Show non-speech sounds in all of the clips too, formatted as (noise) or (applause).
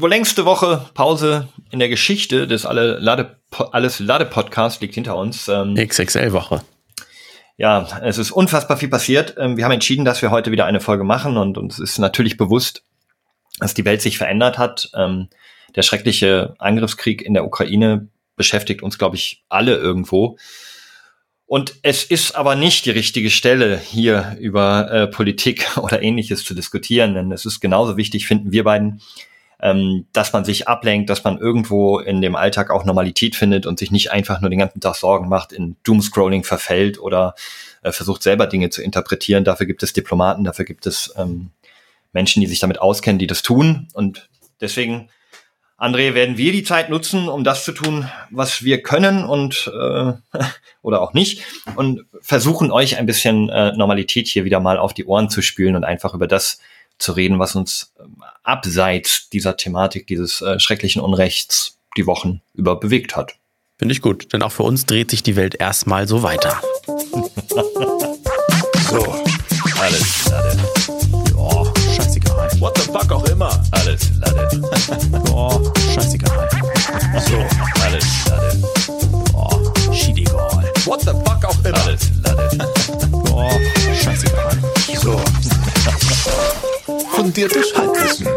Die wohl längste Woche Pause in der Geschichte des Alle Lade, Alles Lade Podcast liegt hinter uns. Ähm, XXL-Woche. Ja, es ist unfassbar viel passiert. Ähm, wir haben entschieden, dass wir heute wieder eine Folge machen und uns ist natürlich bewusst, dass die Welt sich verändert hat. Ähm, der schreckliche Angriffskrieg in der Ukraine beschäftigt uns, glaube ich, alle irgendwo. Und es ist aber nicht die richtige Stelle, hier über äh, Politik (laughs) oder ähnliches zu diskutieren, denn es ist genauso wichtig, finden wir beiden, ähm, dass man sich ablenkt, dass man irgendwo in dem Alltag auch Normalität findet und sich nicht einfach nur den ganzen Tag Sorgen macht, in Doomscrolling verfällt oder äh, versucht selber Dinge zu interpretieren. Dafür gibt es Diplomaten, dafür gibt es ähm, Menschen, die sich damit auskennen, die das tun. Und deswegen André, werden wir die Zeit nutzen, um das zu tun, was wir können und äh, (laughs) oder auch nicht und versuchen euch ein bisschen äh, Normalität hier wieder mal auf die Ohren zu spülen und einfach über das zu reden, was uns äh, abseits dieser Thematik, dieses äh, schrecklichen Unrechts die Wochen über bewegt hat. Finde ich gut, denn auch für uns dreht sich die Welt erstmal so weiter. (laughs) so, alles klar. What the fuck auch immer. Alles Lade. Boah, scheißegal. So, alles Lade. Boah, schiedegal. What the fuck auch immer. Alles Lade. Boah, scheißegal. So. Fundiertes Halbwissen.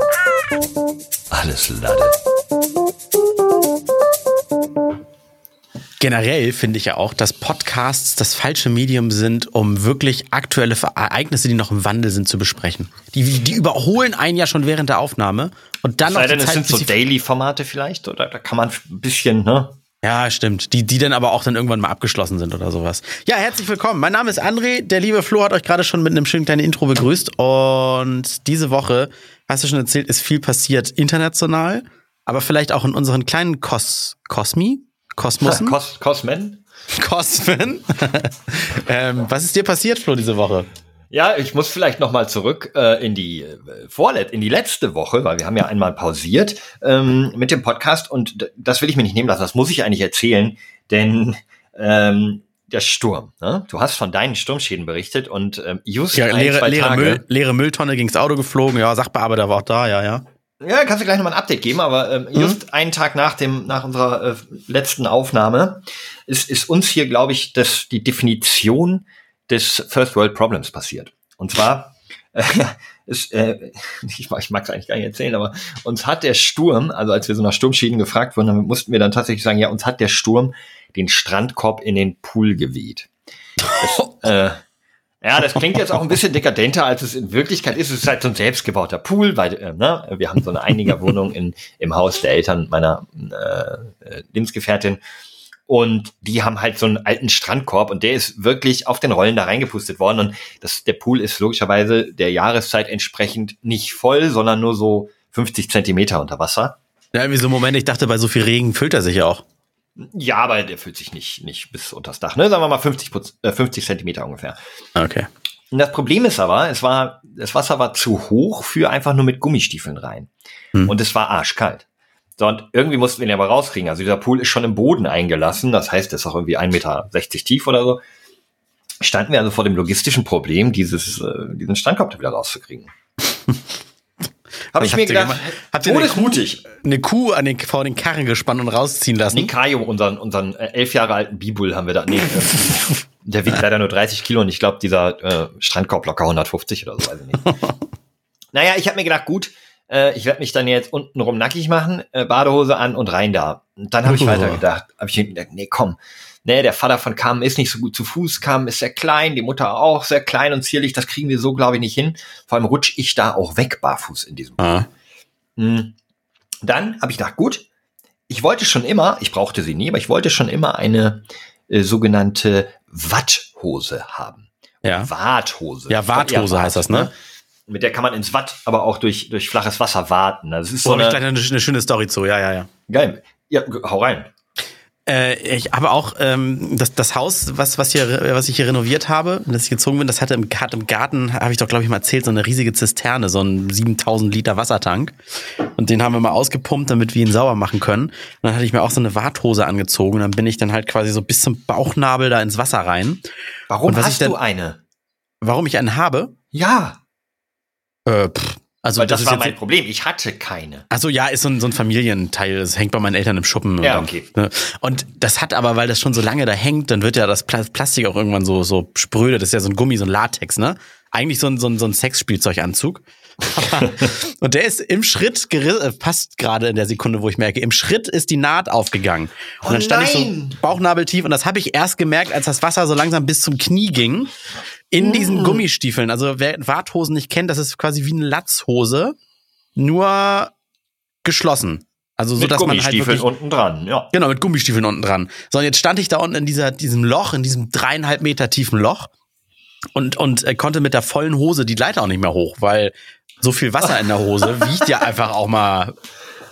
Alles Lade. generell finde ich ja auch, dass Podcasts das falsche Medium sind, um wirklich aktuelle Ereignisse, die noch im Wandel sind, zu besprechen. Die, die überholen einen ja schon während der Aufnahme und dann noch. Denn, es sind so Daily-Formate vielleicht oder da kann man ein bisschen, ne? Ja, stimmt. Die, die dann aber auch dann irgendwann mal abgeschlossen sind oder sowas. Ja, herzlich willkommen. Mein Name ist André. Der liebe Flo hat euch gerade schon mit einem schönen kleinen Intro begrüßt. Und diese Woche, hast du schon erzählt, ist viel passiert international, aber vielleicht auch in unseren kleinen Kos Kosmi, Kosmosen? Kos Kosmen? Kosmen? (laughs) ähm, was ist dir passiert, Flo, diese Woche? Ja, ich muss vielleicht noch mal zurück äh, in die äh, vorlet in die letzte Woche, weil wir haben ja einmal pausiert ähm, mit dem Podcast und das will ich mir nicht nehmen lassen. Das muss ich eigentlich erzählen, denn ähm, der Sturm. Ne? Du hast von deinen Sturmschäden berichtet und ähm, just ja, leere, leere, Müll, leere Mülltonne gegens Auto geflogen. Ja, Sachbearbeiter war auch da. Ja, ja. Ja, kannst du gleich nochmal ein Update geben, aber ähm, mhm. just einen Tag nach dem, nach unserer äh, letzten Aufnahme ist, ist uns hier, glaube ich, das, die Definition des First World Problems passiert. Und zwar, (laughs) äh, ist, äh, ich, ich mag es eigentlich gar nicht erzählen, aber uns hat der Sturm, also als wir so nach Sturmschäden gefragt wurden, dann mussten wir dann tatsächlich sagen, ja, uns hat der Sturm den Strandkorb in den Pool geweht. Das, (laughs) äh, ja, das klingt jetzt auch ein bisschen dekadenter, als es in Wirklichkeit ist. Es ist halt so ein selbstgebauter Pool, weil äh, ne, wir haben so eine Einigerwohnung in, im Haus der Eltern meiner äh, Lebensgefährtin. Und die haben halt so einen alten Strandkorb und der ist wirklich auf den Rollen da reingepustet worden. Und das, der Pool ist logischerweise der Jahreszeit entsprechend nicht voll, sondern nur so 50 Zentimeter unter Wasser. Ja, wie so ein Moment, ich dachte, bei so viel Regen füllt er sich ja auch. Ja, aber der fühlt sich nicht, nicht bis unters Dach, ne? Sagen wir mal 50, äh, 50 Zentimeter ungefähr. Okay. Und das Problem ist aber, es war, das Wasser war zu hoch für einfach nur mit Gummistiefeln rein. Hm. Und es war arschkalt. So, und irgendwie mussten wir ihn aber rauskriegen. Also dieser Pool ist schon im Boden eingelassen. Das heißt, er ist auch irgendwie 1,60 Meter tief oder so. Standen wir also vor dem logistischen Problem, dieses, äh, diesen Strandkorb da wieder rauszukriegen. Habe ich mir gedacht, habt ihr eine Kuh, eine Kuh an den, vor den Karren gespannt und rausziehen lassen? Nikayo, unseren, unseren äh, elf Jahre alten Bibul haben wir da. Nee, äh, (laughs) der wiegt leider nur 30 Kilo und ich glaube, dieser äh, Strandkorb locker 150 oder so, weiß ich nicht. (laughs) naja, ich habe mir gedacht, gut, äh, ich werde mich dann jetzt untenrum nackig machen, äh, Badehose an und rein da. Und dann habe ich weiter gedacht, habe ich gedacht, nee, komm, nee, der Vater von Kam ist nicht so gut zu Fuß, Kam ist sehr klein, die Mutter auch sehr klein und zierlich, das kriegen wir so, glaube ich, nicht hin. Vor allem rutsch ich da auch weg barfuß in diesem. Ah. Mhm. Dann habe ich gedacht, gut, ich wollte schon immer, ich brauchte sie nie, aber ich wollte schon immer eine äh, sogenannte Watthose haben. Ja. Warthose. Ja, Warthose heißt das, ne? Mit der kann man ins Watt, aber auch durch, durch flaches Wasser warten. Das ist so oh, eine, eine, eine schöne Story zu, ja, ja, ja. Geil. Ja, hau rein. Äh, ich habe auch ähm, das, das Haus, was, was, hier, was ich hier renoviert habe, dass ich gezogen bin, das hatte im, im Garten, habe ich doch, glaube ich, mal erzählt, so eine riesige Zisterne, so ein 7000 Liter Wassertank. Und den haben wir mal ausgepumpt, damit wir ihn sauber machen können. Und dann hatte ich mir auch so eine Warthose angezogen. Und dann bin ich dann halt quasi so bis zum Bauchnabel da ins Wasser rein. Warum hast dann, du eine? Warum ich einen habe? Ja. Äh, pff, Also Weil das, ist war mein Problem. Ich hatte keine. Also ja, ist so ein, so ein Familienteil. Das hängt bei meinen Eltern im Schuppen. und Ja, dann, okay. Ne? Und das hat aber, weil das schon so lange da hängt, dann wird ja das Pla- Plastik auch irgendwann so, so spröde. Das ist ja so ein Gummi, so ein Latex, ne? Eigentlich so ein, so ein, so ein Sexspielzeuganzug. (laughs) und der ist im Schritt, geri- äh, passt gerade in der Sekunde, wo ich merke, im Schritt ist die Naht aufgegangen. Und Oh dann stand ich nein! so bauchnabeltief und das habe ich erst gemerkt, als das Wasser so langsam bis zum Knie ging. In Mm. diesen Gummistiefeln. Also wer Warthosen nicht kennt, das ist quasi wie eine Latzhose, nur geschlossen. Also so, Mit dass man halt Gummistiefeln wirklich, unten dran, ja. genau, mit Gummistiefeln unten dran. So, und jetzt stand ich da unten in dieser, diesem Loch, in diesem dreieinhalb Meter tiefen Loch und, und äh, konnte mit der vollen Hose die Leiter auch nicht mehr hoch, weil so viel Wasser in der Hose (laughs) wiegt ja einfach auch mal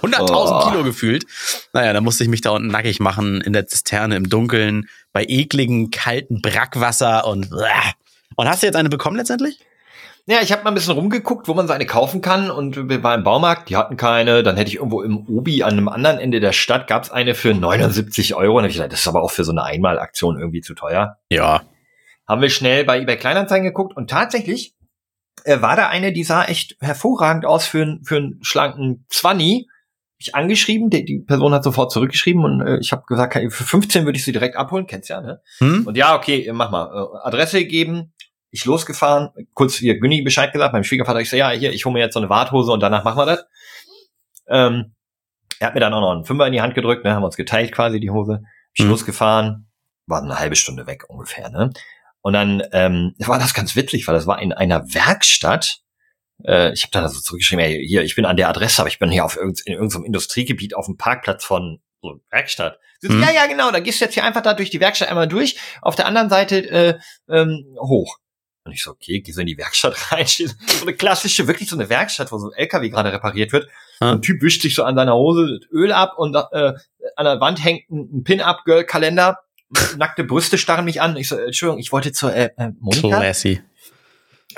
100.000 Oh. Kilo gefühlt. Naja, da musste ich mich da unten nackig machen, in der Zisterne, im Dunkeln, bei ekligen, kalten Brackwasser und, und hast du jetzt eine bekommen letztendlich? Ja, ich habe mal ein bisschen rumgeguckt, wo man so eine kaufen kann und wir waren im Baumarkt, die hatten keine. Dann hätte ich irgendwo im Obi an einem anderen Ende der Stadt gab's eine für 79 Euro. Und hab ich gedacht, das ist aber auch für so eine Einmalaktion irgendwie zu teuer. Ja. Haben wir schnell bei eBay Kleinanzeigen geguckt und tatsächlich äh, war da eine, die sah echt hervorragend aus für, einen- für einen schlanken Zwanni. Hab Ich angeschrieben, die, die Person hat sofort zurückgeschrieben und äh, ich habe gesagt, für 15 würde ich sie direkt abholen, kennst ja, ne? Hm? Und ja, okay, mach mal. Äh, Adresse gegeben, ich losgefahren, kurz hier Günni Bescheid gesagt, meinem Schwiegervater, ich so, ja, hier, ich hole mir jetzt so eine Warthose und danach machen wir das. Ähm, er hat mir dann auch noch einen Fünfer in die Hand gedrückt, ne, haben wir uns geteilt quasi die Hose. Ich Mhm. losgefahren, war eine halbe Stunde weg ungefähr, ne? Und dann ähm, (laughs) war das ganz witzig, weil das war in einer Werkstatt. Äh, ich habe dann also zurückgeschrieben, ey, hier, ich bin an der Adresse, aber ich bin hier auf irgend, in irgendeinem Industriegebiet auf dem Parkplatz von so einer Werkstatt. So, Mhm. Ja, ja, genau, da gehst du jetzt hier einfach da durch die Werkstatt einmal durch, auf der anderen Seite äh, ähm, hoch. Und ich so, okay, geh so in die Werkstatt (laughs) rein, so eine klassische, wirklich so eine Werkstatt, wo so ein LKW gerade repariert wird. Ah. Ein Typ wischt sich so an seiner Hose Öl ab und äh, an der Wand hängt ein, ein Pin-Up-Girl-Kalender. Nackte Brüste starren mich an. Ich so, Entschuldigung, ich wollte zur äh, äh, Monika. Classy.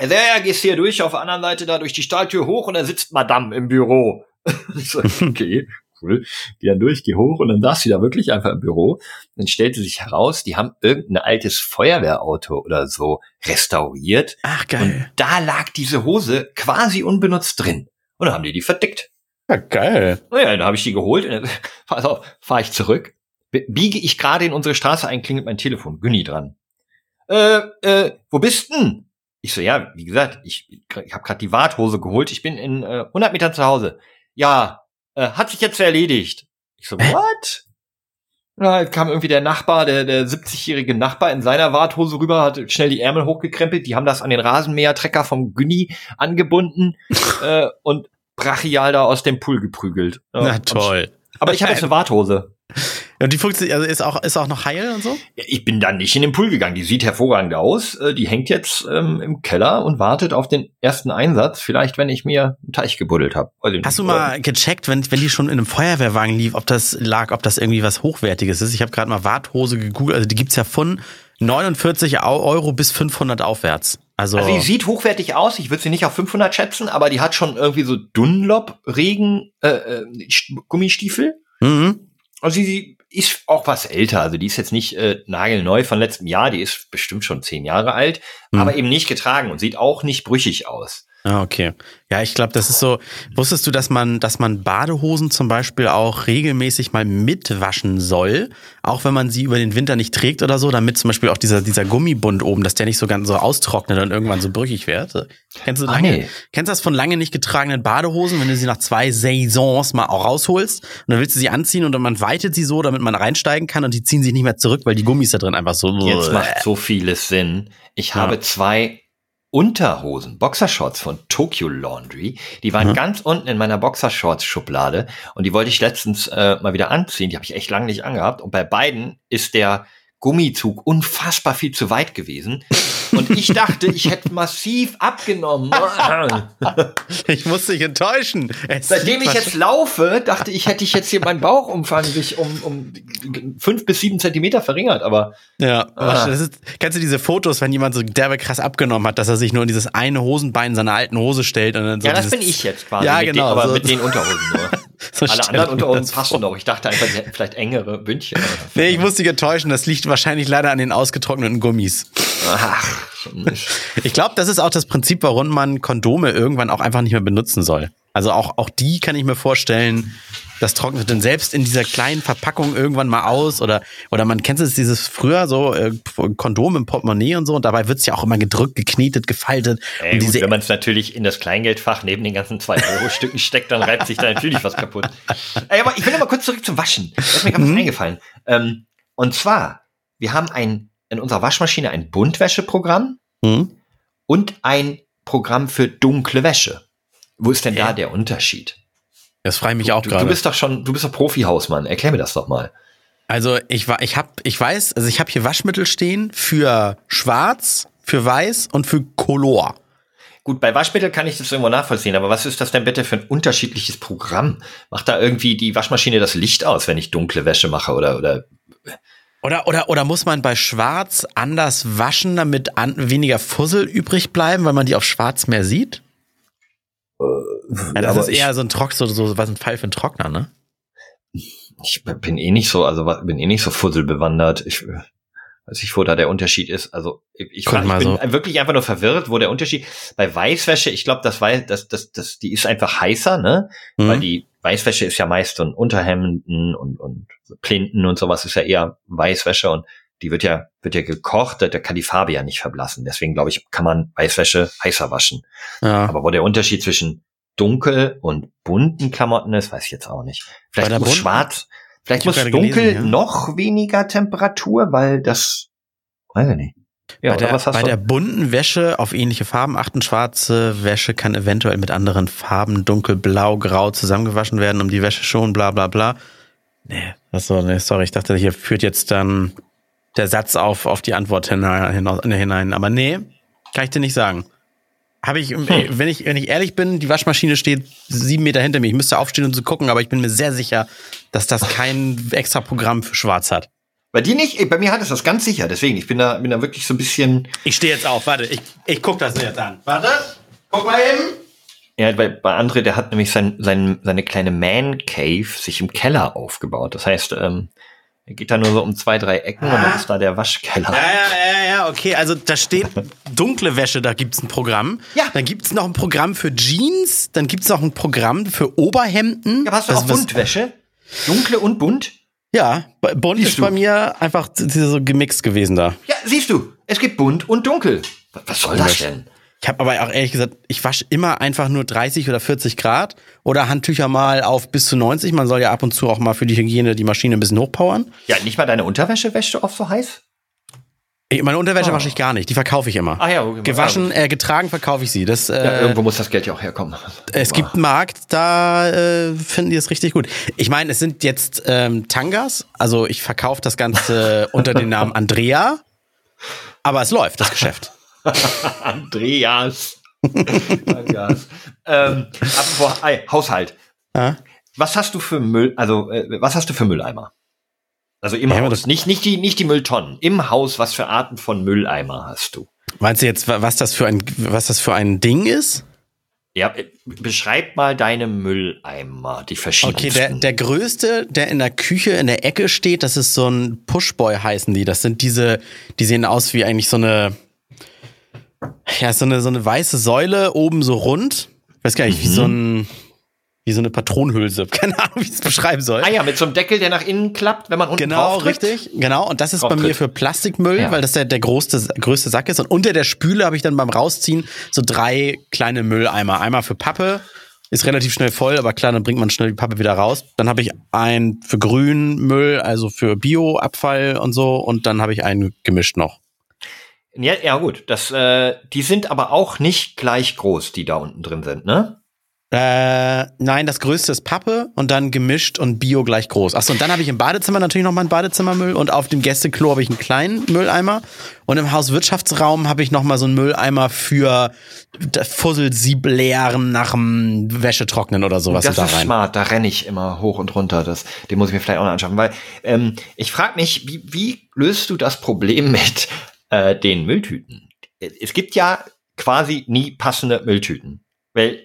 Ja, ja, gehst hier durch, auf der anderen Seite da durch die Stahltür hoch und da sitzt Madame im Büro. (laughs) ich so, okay, cool. Geh dann durch, geh hoch und dann saß sie da wirklich einfach im Büro. Dann stellte sich heraus, die haben irgendein altes Feuerwehrauto oder so restauriert. Ach, Und geil. da lag diese Hose quasi unbenutzt drin. Und dann haben die die verdickt. Ja, geil. Naja, dann habe ich die geholt und dann, (laughs) pass auf, fahre ich zurück. Biege ich gerade in unsere Straße ein, klingelt mein Telefon. Günni dran. Äh, äh, wo bist denn? Ich so, ja, wie gesagt, ich, ich habe gerade die Warthose geholt. Ich bin in äh, 100 Metern zu Hause. Ja, äh, hat sich jetzt erledigt. Ich so, what? Na, jetzt kam irgendwie der Nachbar, der, der 70-jährige Nachbar in seiner Warthose rüber, hat schnell die Ärmel hochgekrempelt. Die haben das an den Rasenmähertrecker vom Günni angebunden (laughs) äh, und brachial da aus dem Pool geprügelt. Ja, Na toll. Aber ich habe jetzt eine Warthose. Und die funktioniert, also ist auch, ist auch noch heil und so? Ich bin dann nicht in den Pool gegangen. Die sieht hervorragend aus. Äh, Die hängt jetzt ähm, im Keller und wartet auf den ersten Einsatz. Vielleicht, wenn ich mir einen Teich gebuddelt habe. Hast du mal gecheckt, wenn, wenn die schon in einem Feuerwehrwagen lief, ob das lag, ob das irgendwie was Hochwertiges ist? Ich habe gerade mal Warthose gegoogelt, also die gibt's ja von 49 Au- Euro bis 500 aufwärts. Also, Also die sieht hochwertig aus. Ich würde sie nicht auf 500 schätzen, aber die hat schon irgendwie so Dunlop-Regen äh, äh, Gummistiefel. mhm. Also sie ist auch was älter. Also die ist jetzt nicht äh, nagelneu von letztem Jahr. Die ist bestimmt schon zehn Jahre alt, Mhm. aber eben nicht getragen und sieht auch nicht brüchig aus. Ah, okay. Ja, ich glaube, das ist so. Wusstest du, dass man, dass man Badehosen zum Beispiel auch regelmäßig mal mitwaschen soll, auch wenn man sie über den Winter nicht trägt oder so, damit zum Beispiel auch dieser dieser Gummibund oben, dass der nicht so ganz so austrocknet und irgendwann so brüchig wird. Kennst du Ah, lange? nee. Kennst du das von lange nicht getragenen Badehosen, wenn du sie nach zwei Saisons mal auch rausholst und dann willst du sie anziehen und dann man weitet sie so, damit man reinsteigen kann und die ziehen sich nicht mehr zurück, weil die Gummis da drin einfach so. Jetzt macht so vieles Sinn. Ich Ja. habe zwei Unterhosen, Boxershorts von Tokyo Laundry. Die waren Mhm. ganz unten in meiner Boxershorts-Schublade und die wollte ich letztens äh, mal wieder anziehen. Die habe ich echt lange nicht angehabt. Und bei beiden ist der Gummizug unfassbar viel zu weit gewesen. Und ich dachte, ich hätte massiv abgenommen. (laughs) Ich muss dich enttäuschen. Es Seitdem ich jetzt laufe, dachte ich, hätte ich jetzt hier meinen Bauchumfang sich um, um fünf bis sieben Zentimeter verringert. Aber Ja, Ah. das ist, kennst du diese Fotos, wenn jemand so derbe krass abgenommen hat, dass er sich nur in dieses eine Hosenbein seiner alten Hose stellt und dann so ja, das bin ich jetzt quasi. Ja, genau, Den, aber so- mit den (laughs) Unterhosen nur. So Alle anderen Unterhosen passen noch. Ich dachte einfach, die hätten vielleicht engere Bündchen. Nee, ich muss dich enttäuschen, das liegt wahrscheinlich leider an den ausgetrockneten Gummis. Ach, Ich glaube, das ist auch das Prinzip, warum man Kondome irgendwann auch einfach nicht mehr benutzen soll. Also auch, auch die kann ich mir vorstellen, das trocknet dann selbst in dieser kleinen Verpackung irgendwann mal aus oder, oder man kennt es dieses früher so äh, Kondom im Portemonnaie und so und dabei wird es ja auch immer gedrückt, geknetet, gefaltet. Ey, gut, wenn man es natürlich in das Kleingeldfach neben den ganzen 2-Euro-Stücken steckt, dann reibt sich da natürlich was kaputt. Ey, aber ich will noch mal kurz zurück zum Waschen. Da ist mir gerade Mhm. eingefallen. Ähm, und zwar, wir haben ein, in unserer Waschmaschine ein Buntwäscheprogramm hm? und ein Programm für dunkle Wäsche. Wo ist denn Ja. da der Unterschied? Das frage ich mich auch Du, du gerade. bist doch schon, du bist doch Profi-Hausmann. Erklär mir das doch mal. Also ich war, ich hab, ich weiß, also ich habe hier Waschmittel stehen für Schwarz, für Weiß und für Color. Gut, bei Waschmittel kann ich das irgendwo nachvollziehen, aber was ist das denn bitte für ein unterschiedliches Programm? Macht da irgendwie die Waschmaschine das Licht aus, wenn ich dunkle Wäsche mache oder, oder Oder, oder, oder muss man bei Schwarz anders waschen, damit an, weniger Fussel übrig bleiben, weil man die auf Schwarz mehr sieht? Ja, das ist eher so ein Trock, so, so was ein Fall für einen Trockner, ne? ich bin eh nicht so, also bin eh nicht so fusselbewandert. Ich äh, weiß nicht, wo da der Unterschied ist. Also ich, ich, frag, ich bin so. wirklich einfach nur verwirrt, wo der Unterschied bei Weißwäsche. Ich glaube, das weiß, das, das, das, die ist einfach heißer, ne? Weil Mhm. die Weißwäsche ist ja meist so ein Unterhemden und und Plinten und sowas ist ja eher Weißwäsche und die wird ja wird ja gekocht, da kann die Farbe ja nicht verblassen. Deswegen glaube ich, kann man Weißwäsche heißer waschen. Ja. Aber wo der Unterschied zwischen dunkel und bunten Klamotten ist, weiß ich jetzt auch nicht. Vielleicht muss bunten- schwarz, vielleicht Ich muss dunkel gelesen, ja. noch weniger Temperatur, weil das, weiß ich nicht. Ja, bei der, was hast bei der bunten Wäsche auf ähnliche Farben achten. Schwarze Wäsche kann eventuell mit anderen Farben, dunkel, blau, grau zusammengewaschen werden, um die Wäsche schon, bla bla bla. Nee, das so, nee, sorry, ich dachte, hier führt jetzt dann der Satz auf, auf die Antwort hinein. Aber nee, kann ich dir nicht sagen. Habe ich, Hm. wenn ich, wenn ich ehrlich bin, die Waschmaschine steht sieben Meter hinter mir. Ich müsste aufstehen und zu gucken, aber ich bin mir sehr sicher, dass das kein extra Programm für Schwarz hat. Bei dir nicht? Bei mir hat es das ganz sicher. Deswegen, ich bin da, bin da wirklich so ein bisschen. Ich stehe jetzt auf, warte, ich, ich guck das jetzt an. Warte, guck mal eben. Ja, bei, bei André, der hat nämlich sein, sein, seine kleine Man Cave sich im Keller aufgebaut. Das heißt, ähm, er geht da nur so um zwei, drei Ecken und dann ist da der Waschkeller. Ja, ja, ja, ja, okay. Also da steht (laughs) dunkle Wäsche, da gibt's ein Programm. Ja. Dann gibt's noch ein Programm für Jeans, dann gibt's noch ein Programm für Oberhemden. Ja, aber hast du Also auch Buntwäsche? Dunkle und bunt? Ja, bunt Siehst ist du. bei mir einfach so gemixt gewesen da. Ja, siehst du, es gibt bunt und dunkel. Was, was soll das denn? Ich habe aber auch ehrlich gesagt, ich wasche immer einfach nur 30 oder 40 Grad oder Handtücher mal auf bis zu 90. Man soll ja ab und zu auch mal für die Hygiene die Maschine ein bisschen hochpowern. Ja, nicht mal deine Unterwäsche wäschst du oft so heiß? Meine Unterwäsche Oh. wasche ich gar nicht, die verkaufe ich immer. Ah ja, okay. Gewaschen, äh, getragen verkaufe ich sie. Das, äh, Ja, irgendwo muss das Geld ja auch herkommen. Es gibt einen Markt, da äh, finden die es richtig gut. Ich meine, es sind jetzt ähm, Tangas, also ich verkaufe das Ganze (laughs) unter dem Namen Andrea, aber es läuft, das Geschäft. (laughs) Andreas. Andreas. ähm, apropos Haushalt. Ja? Was hast du für Müll, also äh, was hast du für Mülleimer? Also im Ja, Haus, das- nicht, nicht, die, nicht die Mülltonnen. Im Haus, was für Arten von Mülleimer hast du? Meinst du jetzt, wa- was das für ein, was das für ein Ding ist? Ja, äh, beschreib mal deine Mülleimer, die Okay, verschiedensten. der, der größte, der in der Küche in der Ecke steht, das ist so ein Pushboy heißen die. Das sind diese, die sehen aus wie eigentlich so eine, ja, so eine, so eine weiße Säule oben so rund. Ich weiß gar nicht, wie so ein, wie so eine Patronenhülse. (laughs) Keine Ahnung, wie ich es beschreiben soll. ah ja, mit so einem Deckel, der nach innen klappt, wenn man unten Genau, richtig. Genau. Und das ist bei mir für Plastikmüll, Ja. weil das der, der größte, größte Sack ist. Und unter der Spüle habe ich dann beim Rausziehen so drei kleine Mülleimer. Einmal für Pappe, ist relativ schnell voll, aber klar, dann bringt man schnell die Pappe wieder raus. Dann habe ich einen für Grünmüll, also für Bioabfall und so. Und dann habe ich einen gemischt noch. Ja, ja gut, das, äh, die sind aber auch nicht gleich groß, die da unten drin sind, ne? Äh, nein, das größte ist Pappe und dann gemischt und Bio gleich groß. Achso, und dann habe ich im Badezimmer natürlich noch meinen Badezimmermüll und auf dem Gästeklo habe ich einen kleinen Mülleimer und im Hauswirtschaftsraum habe ich noch mal so einen Mülleimer für Fusselsieb leeren nach dem Wäschetrocknen oder sowas das da ist rein. smart, da renne ich immer hoch und runter. Das, den muss ich mir vielleicht auch noch anschaffen, weil ähm, ich frage mich, wie, wie löst du das Problem mit äh, den Mülltüten? Es gibt ja quasi nie passende Mülltüten, weil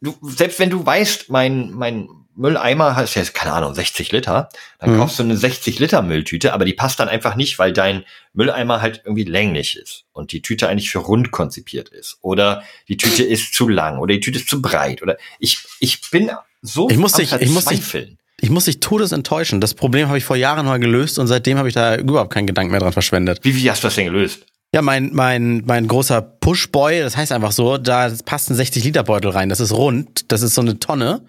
du selbst wenn du weißt, mein mein Mülleimer hast jetzt, keine Ahnung, 60 Liter, dann Mhm. kaufst du eine 60 Liter Mülltüte, aber die passt dann einfach nicht, weil dein Mülleimer halt irgendwie länglich ist und die Tüte eigentlich für rund konzipiert ist. Oder die Tüte ist zu lang oder die Tüte ist zu breit. Oder ich, ich bin so Ich muss dich- ich muss dich-. Ich muss dich todesenttäuschen. Das Problem habe ich vor Jahren mal gelöst und seitdem habe ich da überhaupt keinen Gedanken mehr dran verschwendet. Wie, wie hast du das denn gelöst? Ja, mein, mein, mein großer Pushboy, das heißt einfach so, da passt ein 60-Liter-Beutel rein. Das ist rund, das ist so eine Tonne.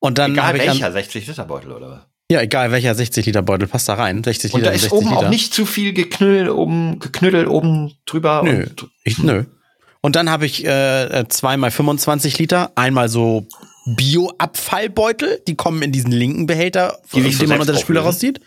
Und dann Egal habe ich welcher, dann, 60 Liter Beutel oder was? ja, egal welcher 60-Liter-Beutel passt da rein. 60 Und Liter, da ist 60 oben Liter. auch nicht zu viel geknüttelt oben, geknüttelt oben drüber. Nö. Und, Ich, nö. Und dann habe ich äh, zweimal 25 Liter, einmal so Bio-Abfallbeutel, die kommen in diesen linken Behälter, Die so den man unter der Spüle rauszieht.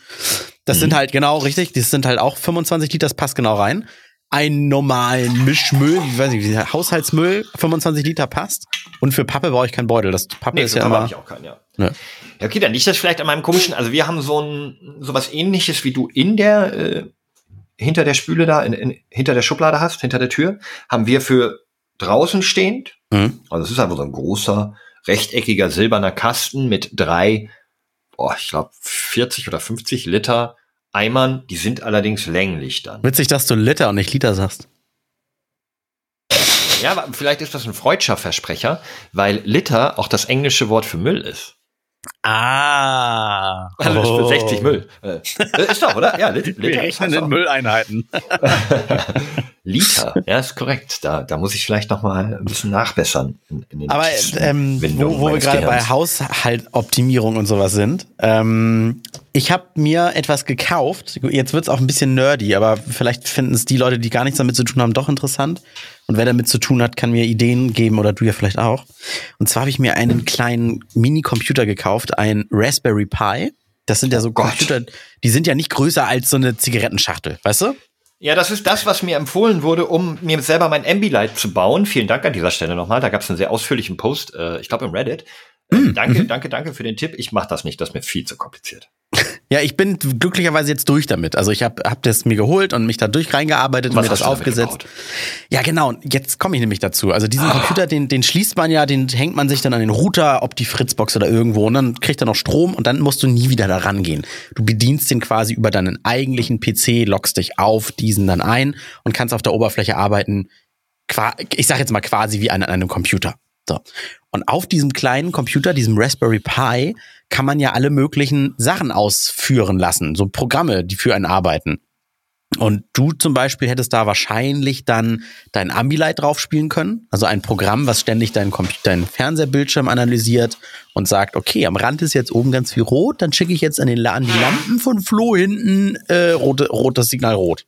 Das sind halt genau richtig, das sind halt auch 25 Liter, das passt genau rein. Einen normalen Mischmüll, wie weiß ich, wie Haushaltsmüll, 25 Liter passt. Und für Pappe brauche ich keinen Beutel. Das Pappe nee, ist ja habe immer. ich auch keinen, ja. Nö. Ja, okay, dann liegt das vielleicht an meinem komischen, also wir haben so ein, sowas ähnliches wie du in der, äh, hinter der Spüle da, in, in, hinter der Schublade hast, hinter der Tür, haben wir für draußen stehend. Mhm. Also es ist einfach so ein großer, rechteckiger, silberner Kasten mit drei, boah, ich glaube 40 oder 50 Liter Eimern, die sind allerdings länglich dann. Witzig, dass du Liter und nicht Liter sagst. Ja, aber vielleicht ist das ein freudscher Versprecher, weil Liter auch das englische Wort für Müll ist. Ah. Also für 60 Müll. Äh, ist doch, oder? Ja, (laughs) Lit Wir Liter. rechnen in. Mülleinheiten. (laughs) (laughs) Liter, ja, ist korrekt. Da, da muss ich vielleicht noch mal ein bisschen nachbessern. In, in den Aber ähm, wo, wo wir gerade bei. Haushaltoptimierung und sowas sind, ähm, ich habe mir etwas gekauft. Jetzt wird's auch ein bisschen nerdy, aber vielleicht finden es die Leute, die gar nichts damit zu tun haben, doch interessant. Und wer damit zu tun hat, kann mir Ideen geben oder du ja vielleicht auch. Und zwar habe ich mir einen kleinen Mini-Computer gekauft, ein Raspberry Pi. Das sind ja so Oh Gott. Computer, die sind ja nicht größer als so eine Zigarettenschachtel, weißt du? Ja, das ist das, was mir empfohlen wurde, um mir selber mein Ambilight zu bauen. Vielen Dank an dieser Stelle nochmal. Da gab es einen sehr ausführlichen Post, äh, ich glaube im Reddit. Äh, Hm, danke, mhm. danke, danke für den Tipp. Ich mache das nicht, das ist mir viel zu kompliziert. Ja, ich bin glücklicherweise jetzt durch damit. Also ich habe hab das mir geholt und mich da durch reingearbeitet und Was mir das aufgesetzt. Ja, genau. Und Jetzt komme ich nämlich dazu. Also Ah. diesen Computer, den, den schließt man ja, den hängt man sich dann an den Router, ob die Fritzbox oder irgendwo, und dann kriegt er noch Strom und dann musst du nie wieder da rangehen. Du bedienst den quasi über deinen eigentlichen PC, loggst dich auf diesen dann ein und kannst auf der Oberfläche arbeiten. Ich sage jetzt mal quasi wie an einem Computer. So. Und auf diesem kleinen Computer, diesem Raspberry Pi, kann man ja alle möglichen Sachen ausführen lassen, so Programme, die für einen arbeiten. Und du zum Beispiel hättest da wahrscheinlich dann dein Ambilight drauf spielen können. Also ein Programm, was ständig deinen Computer, deinen Fernsehbildschirm analysiert und sagt, okay, am Rand ist jetzt oben ganz viel rot, dann schicke ich jetzt an, den, an die Lampen von Flo hinten äh, rote, rotes Signal rot.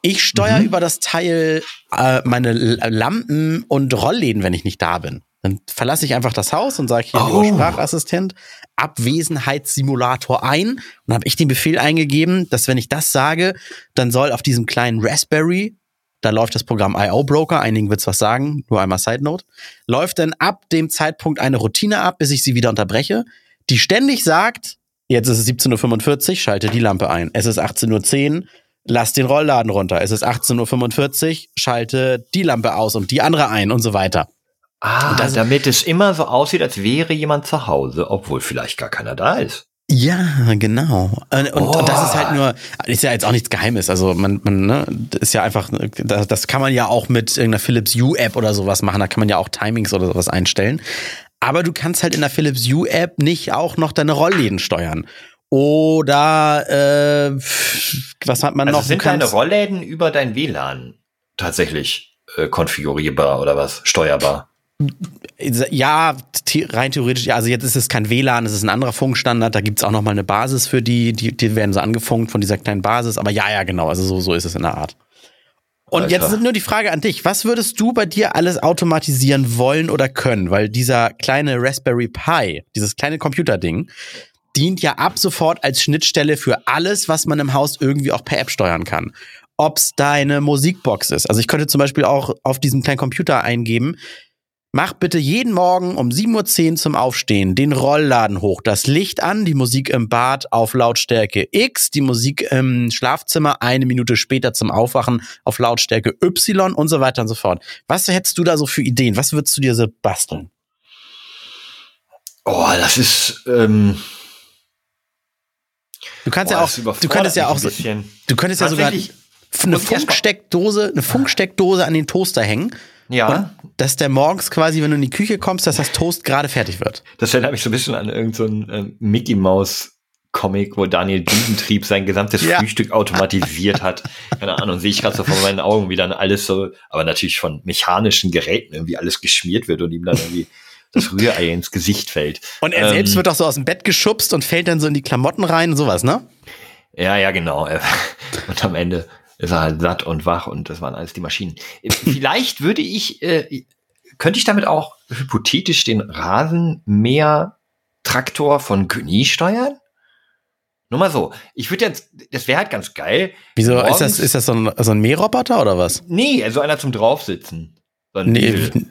Ich steuere über das Teil äh, meine Lampen und Rollläden, wenn ich nicht da bin. Dann verlasse ich einfach das Haus und sage hier Oh. Sprachassistent Abwesenheitssimulator ein und habe ich den Befehl eingegeben, dass wenn ich das sage, dann soll auf diesem kleinen Raspberry, da läuft das Programm IO Broker, einigen wird's was sagen, nur einmal Side Note, läuft dann ab dem Zeitpunkt eine Routine ab, bis ich sie wieder unterbreche, die ständig sagt, jetzt ist es 17.45 Uhr, schalte die Lampe ein. Es ist 18.10 Uhr, lass den Rollladen runter. Es ist 18.45 Uhr, schalte die Lampe aus und die andere ein und so weiter. Ah, das- damit es immer so aussieht, als wäre jemand zu Hause, obwohl vielleicht gar keiner da ist. Ja, genau. Und, Oh. und das ist halt nur, ist ja jetzt auch nichts Geheimes. Also man, man ne, das ist ja einfach, das, das kann man ja auch mit irgendeiner Philips Hue App oder sowas machen. Da kann man ja auch Timings oder sowas einstellen. Aber du kannst halt in der Philips Hue App nicht auch noch deine Rollläden steuern. Oder äh, was hat man Also noch? Sind deine Rollläden über dein WLAN tatsächlich äh, konfigurierbar oder was? Steuerbar? Ja, rein theoretisch, also jetzt ist es kein WLAN, es ist ein anderer Funkstandard, da gibt's auch nochmal eine Basis für die, die, die werden so angefunkt von dieser kleinen Basis, aber ja, ja, genau, also so, so ist es in der Art. Und Alter. jetzt sind nur die Frage an dich, was würdest du bei dir alles automatisieren wollen oder können? Weil dieser kleine Raspberry Pi, dieses kleine Computerding, dient ja ab sofort als Schnittstelle für alles, was man im Haus irgendwie auch per App steuern kann. Ob's deine Musikbox ist. Also ich könnte zum Beispiel auch auf diesem kleinen Computer eingeben, Mach bitte jeden Morgen um 7.10 Uhr zum Aufstehen den Rollladen hoch, das Licht an, die Musik im Bad auf Lautstärke X, die Musik im Schlafzimmer eine Minute später zum Aufwachen auf Lautstärke Y und so weiter und so fort. Was hättest du da so für Ideen? Was würdest du dir so basteln? Oh, das ist, ähm, Du kannst Boah, ja auch, du könntest ja auch du könntest ja sogar eine Funksteckdose, eine (laughs) Funksteckdose an den Toaster hängen. Ja. Und dass der morgens quasi, wenn du in die Küche kommst, dass das Toast gerade fertig wird. das erinnert mich so ein bisschen an irgendeinen so ähm, Mickey Mouse Comic, wo Daniel Düsentrieb sein gesamtes Ja. Frühstück automatisiert hat. Keine Ahnung, sehe ich gerade so vor meinen Augen, wie dann alles so, aber natürlich von mechanischen Geräten irgendwie alles geschmiert wird und ihm dann irgendwie das Rührei ins Gesicht fällt. Und er Ähm, selbst wird auch so aus dem Bett geschubst und fällt dann so in die Klamotten rein und sowas, ne? Ja, ja, genau. (laughs) Und am Ende ist er halt satt und wach und das waren alles die Maschinen. Vielleicht würde ich, äh, könnte ich damit auch hypothetisch den Rasenmäher-Traktor von Güni steuern? Nur mal so. Ich würde jetzt, das wäre halt ganz geil. Wieso ist Morgens- das, ist das so ein, so ein Mähroboter oder was? Nee, also einer zum Draufsitzen. So ein Nee, wie,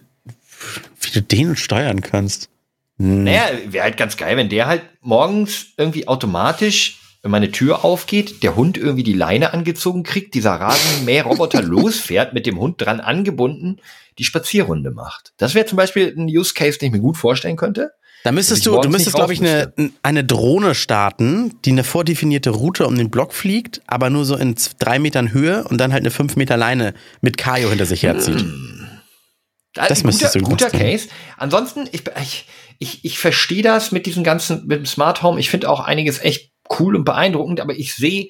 wie du den steuern kannst. Hm. Naja, wäre halt ganz geil, wenn der halt morgens irgendwie automatisch, wenn meine Tür aufgeht, der Hund irgendwie die Leine angezogen kriegt, dieser Rasenmäherroboter (laughs) losfährt, mit dem Hund dran angebunden, die Spazierrunde macht. Das wäre zum Beispiel ein Use Case, den ich mir gut vorstellen könnte. Da müsstest du, du müsstest, glaube ich, eine, eine Drohne starten, die eine vordefinierte Route um den Block fliegt, aber nur so in drei Metern Höhe und dann halt eine fünf Meter Leine mit Kajo hinter sich herzieht. Das, Das ist ein müsstest guter, du guter basteln. Case. Ansonsten, ich, ich, ich, ich verstehe das mit diesem ganzen, mit dem Smart Home. Ich finde auch einiges echt cool und beeindruckend, aber ich sehe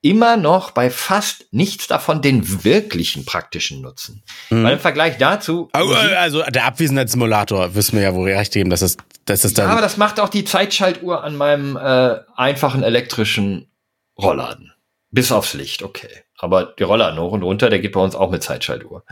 immer noch bei fast nichts davon den wirklichen praktischen Nutzen. Weil im Vergleich dazu, äh, Also der Abwesenheitssimulator, wissen wir ja wohl recht geben, dass es, dass es ja, aber dann. das macht auch die Zeitschaltuhr an meinem äh, einfachen elektrischen Rollladen. Bis aufs Licht, okay. Aber der Rollladen hoch und runter, der geht bei uns auch mit Zeitschaltuhr.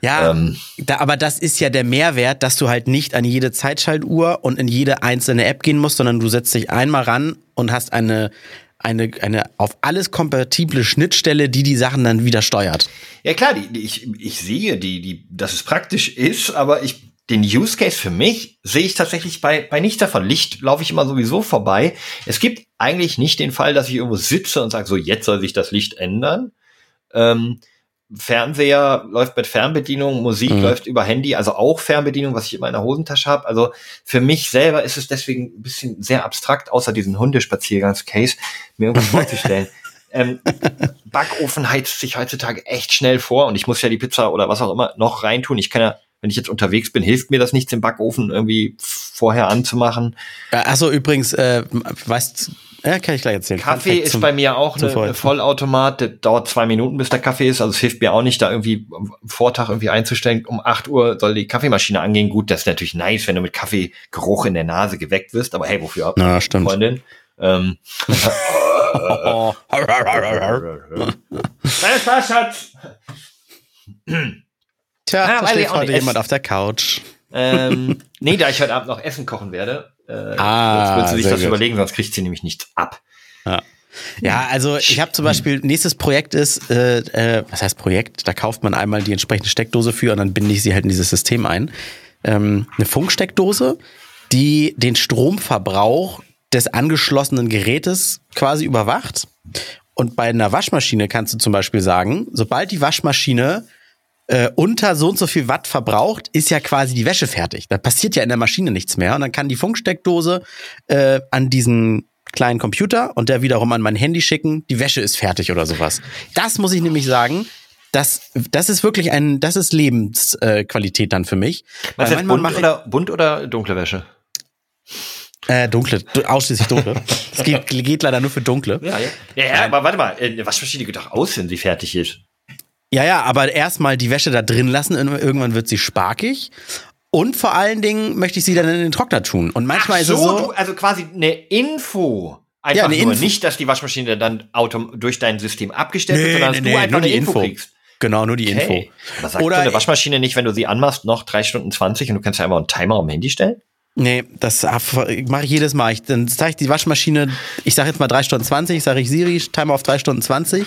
Ja, Ähm, da, aber das ist ja der Mehrwert, dass du halt nicht an jede Zeitschaltuhr und in jede einzelne App gehen musst, sondern du setzt dich einmal ran und hast eine, eine, eine auf alles kompatible Schnittstelle, die die Sachen dann wieder steuert. Ja klar, die, die, ich, ich sehe, die, die, dass es praktisch ist, aber ich, den Use Case für mich sehe ich tatsächlich bei, bei nichts davon. Licht laufe ich immer sowieso vorbei. Es gibt eigentlich nicht den Fall, dass ich irgendwo sitze und sage, so jetzt soll sich das Licht ändern. Ähm, Fernseher läuft mit Fernbedienung, Musik Mhm. läuft über Handy, also auch Fernbedienung, was ich immer in der Hosentasche habe. Also für mich selber ist es deswegen ein bisschen sehr abstrakt, außer diesen Hundespaziergangs-Case, mir irgendwas vorzustellen. (laughs) Ähm, Backofen heizt sich heutzutage echt schnell vor und ich muss ja die Pizza oder was auch immer noch reintun. Ich kann ja, wenn ich jetzt unterwegs bin, hilft mir das nichts, den Backofen irgendwie vorher anzumachen. Achso, übrigens, äh, weißt ja, kann ich gleich erzählen. Kaffee Fact ist zum- bei mir auch zum eine, eine Vorheizen. Vollautomat. Der dauert zwei Minuten, bis der Kaffee ist. Also es hilft mir auch nicht, da irgendwie am Vortag irgendwie einzustellen. Um 8 Uhr soll die Kaffeemaschine angehen. Gut, das ist natürlich nice, wenn du mit Kaffeegeruch in der Nase geweckt wirst. Aber hey, wofür? Na, stimmt. Freundin. Ähm. (laughs) Dein Spaß, Schatz. Tja, Ja, da steht heute jemand auf der Couch. ähm, nee, da ich heute Abend noch Essen kochen werde, äh, Ah, sonst wird sie sich das gut. überlegen, sonst kriegt sie nämlich nichts ab. Ja, also ich habe zum Beispiel, nächstes Projekt ist, äh, äh, was heißt Projekt? Da kauft man einmal die entsprechende Steckdose für und dann binde ich sie halt in dieses System ein. Ähm, eine Funksteckdose, die den Stromverbrauch des angeschlossenen Gerätes quasi überwacht. Und bei einer Waschmaschine kannst du zum Beispiel sagen, sobald die Waschmaschine äh, unter so und so viel Watt verbraucht, ist ja quasi die Wäsche fertig. Da passiert ja in der Maschine nichts mehr. Und dann kann die Funksteckdose äh, an diesen kleinen Computer und der wiederum an mein Handy schicken, die Wäsche ist fertig oder sowas. Das muss ich nämlich sagen. Das, das ist wirklich ein, das ist Lebensqualität äh, dann für mich. Was Weil bunt oder, bunt oder dunkle Wäsche? Äh, dunkle, du- ausschließlich dunkle. (laughs) Es geht, geht leider nur für dunkle. Ja, ja. Ja, ja aber warte mal, eine Waschmaschine geht doch aus, wenn sie fertig ist. Ja, ja, aber erstmal die Wäsche da drin lassen, irgendwann wird sie sparkig. Und vor allen Dingen möchte ich sie dann in den Trockner tun. Und manchmal Ach ist es so, so. du, also quasi eine Info. Einfach Ja, eine nur Info. nicht, dass die Waschmaschine dann autom durch dein System abgestellt wird, sondern dass du einfach nur eine die Info, Info. kriegst. Genau, nur die Okay. Info. Aber sagt Oder- so eine Waschmaschine nicht, wenn du sie anmachst, noch drei Stunden 20 und du kannst ja einfach einen Timer am Handy stellen? Nee, das mache ich jedes Mal. Ich, dann zeige ich die Waschmaschine, ich sage jetzt mal 3 Stunden 20, sage ich Siri, Timer auf 3 Stunden 20.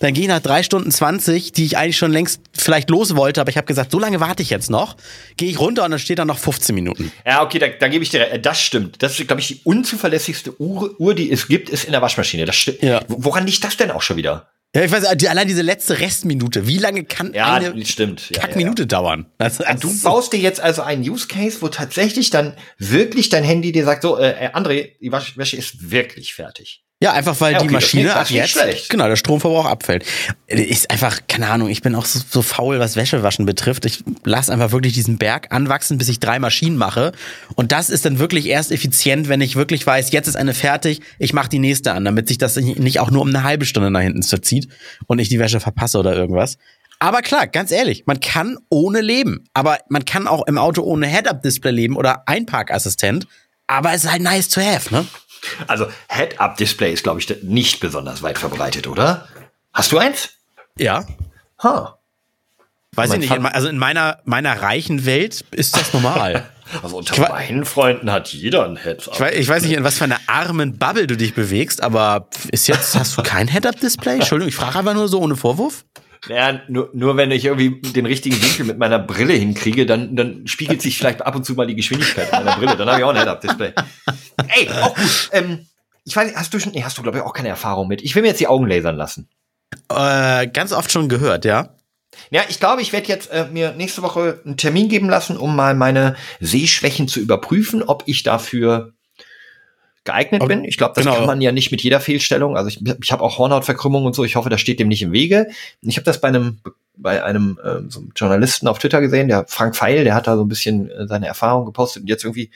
Dann gehe ich nach 3 Stunden 20, die ich eigentlich schon längst vielleicht los wollte, aber ich habe gesagt, so lange warte ich jetzt noch, gehe ich runter und dann steht da noch 15 Minuten. Ja, okay, da, da gebe ich dir, das stimmt. Das ist, glaube ich, die unzuverlässigste Uhr, Uhr, die es gibt, ist in der Waschmaschine. Das stimmt. Ja. Wo- Woran liegt das denn auch schon wieder? Ja, ich weiß, die- allein diese letzte Restminute, wie lange kann Ja, eine stimmt. Ja, Kackminute dauern? Das, das Du ist- baust dir jetzt also einen Use Case, wo tatsächlich dann wirklich dein Handy dir sagt, so, äh, André, die Wäsche ist wirklich fertig. Ja, einfach weil Ja, die okay, das Maschine das ab ist nicht jetzt, genau, der Stromverbrauch abfällt. Ist einfach, keine Ahnung, ich bin auch so, so faul, was Wäschewaschen betrifft. Ich lasse einfach wirklich diesen Berg anwachsen, bis ich drei Maschinen mache. Und das ist dann wirklich erst effizient, wenn ich wirklich weiß, jetzt ist eine fertig, ich mache die nächste an, damit sich das nicht auch nur um eine halbe Stunde nach hinten verzieht und ich die Wäsche verpasse oder irgendwas. Aber klar, ganz ehrlich, man kann ohne leben. Aber man kann auch im Auto ohne Head-Up-Display leben oder Einparkassistent. Aber es ist halt nice to have, ne? Also Head-Up-Display ist, glaube ich, nicht besonders weit verbreitet, oder? Hast du eins? Ja. Ha. Weiß Mein ich nicht, in, also in meiner, meiner reichen Welt ist das normal. (laughs) Also unter Ich meinen Freunden hat jeder ein Head-Up. ich, weiß, ich weiß nicht, in was für einer armen Bubble du dich bewegst, aber ist jetzt, hast du kein Head-Up-Display? Entschuldigung, ich frage einfach nur so ohne Vorwurf. Ja, nur, nur wenn ich irgendwie den richtigen Winkel mit meiner Brille hinkriege, dann, dann spiegelt sich vielleicht ab und zu mal die Geschwindigkeit meiner Brille. Dann habe ich auch ein Head-Up-Display. Ey, auch gut. Ähm, ich weiß nicht, hast du schon, nee, hast du glaube ich auch keine Erfahrung mit. Ich will mir jetzt die Augen lasern lassen. Äh, ganz oft schon gehört, ja. Ja, ich glaube, ich werde jetzt äh, mir nächste Woche einen Termin geben lassen, um mal meine Sehschwächen zu überprüfen, ob ich dafür geeignet Ob- bin. Ich glaube, das genau. kann man ja nicht mit jeder Fehlstellung. Also ich, ich habe auch Hornhautverkrümmung und so. Ich hoffe, das steht dem nicht im Wege. Ich habe das bei einem bei einem ähm, so einem Journalisten auf Twitter gesehen, der Frank Feil, der hat da so ein bisschen äh, seine Erfahrung gepostet und jetzt irgendwie,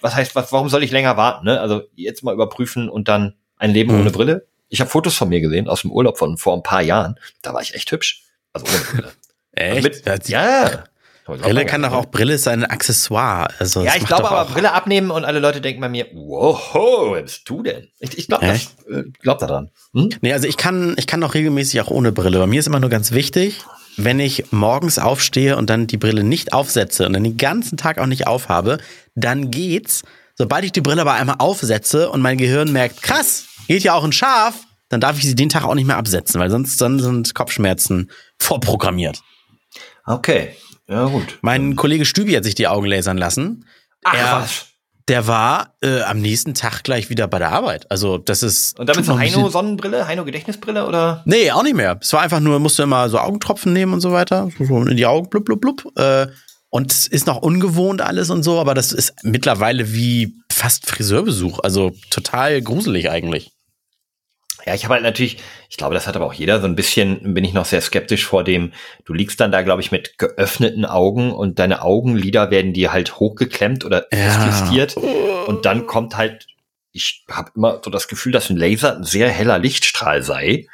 was heißt, was, warum soll ich länger warten? Ne? Also jetzt mal überprüfen und dann ein Leben Mhm. ohne Brille. Ich habe Fotos von mir gesehen aus dem Urlaub von vor ein paar Jahren. Da war ich echt hübsch. Also ohne Brille. (laughs) Also Echt? mit, Das- ja. Brille kann doch auch, Brille ist ein Accessoire. Also Ja, ich glaube doch aber Brille abnehmen und alle Leute denken bei mir, wow, wer bist du denn? Ich, ich glaube äh, glaub da dran. Hm? Nee, also ich kann, ich kann auch regelmäßig auch ohne Brille. Bei mir ist immer nur ganz wichtig, wenn ich morgens aufstehe und dann die Brille nicht aufsetze und dann den ganzen Tag auch nicht aufhabe, dann geht's. Sobald ich die Brille aber einmal aufsetze und mein Gehirn merkt, krass, geht ja auch ein Schaf, dann darf ich sie den Tag auch nicht mehr absetzen, weil sonst dann sind Kopfschmerzen vorprogrammiert. Okay, ja gut. Mein Kollege Stübi hat sich die Augen lasern lassen. Ach Er- was. Der war äh, am nächsten Tag gleich wieder bei der Arbeit. Also das ist. Und damit so Heino Sonnenbrille, Heino Gedächtnisbrille oder? Nee, auch nicht mehr. Es war einfach nur, musst du immer so Augentropfen nehmen und so weiter. So in die Augen, blub, blub, blub. Äh, und es ist noch ungewohnt alles und so, aber das ist mittlerweile wie fast Friseurbesuch. Also total gruselig eigentlich. Ja, ich habe halt natürlich, ich glaube, das hat aber auch jeder, so ein bisschen bin ich noch sehr skeptisch vor dem, du liegst dann da, glaube ich, mit geöffneten Augen und deine Augenlider werden dir halt hochgeklemmt oder Ja. festjustiert und dann kommt halt, ich habe immer so das Gefühl, dass ein Laser ein sehr heller Lichtstrahl sei,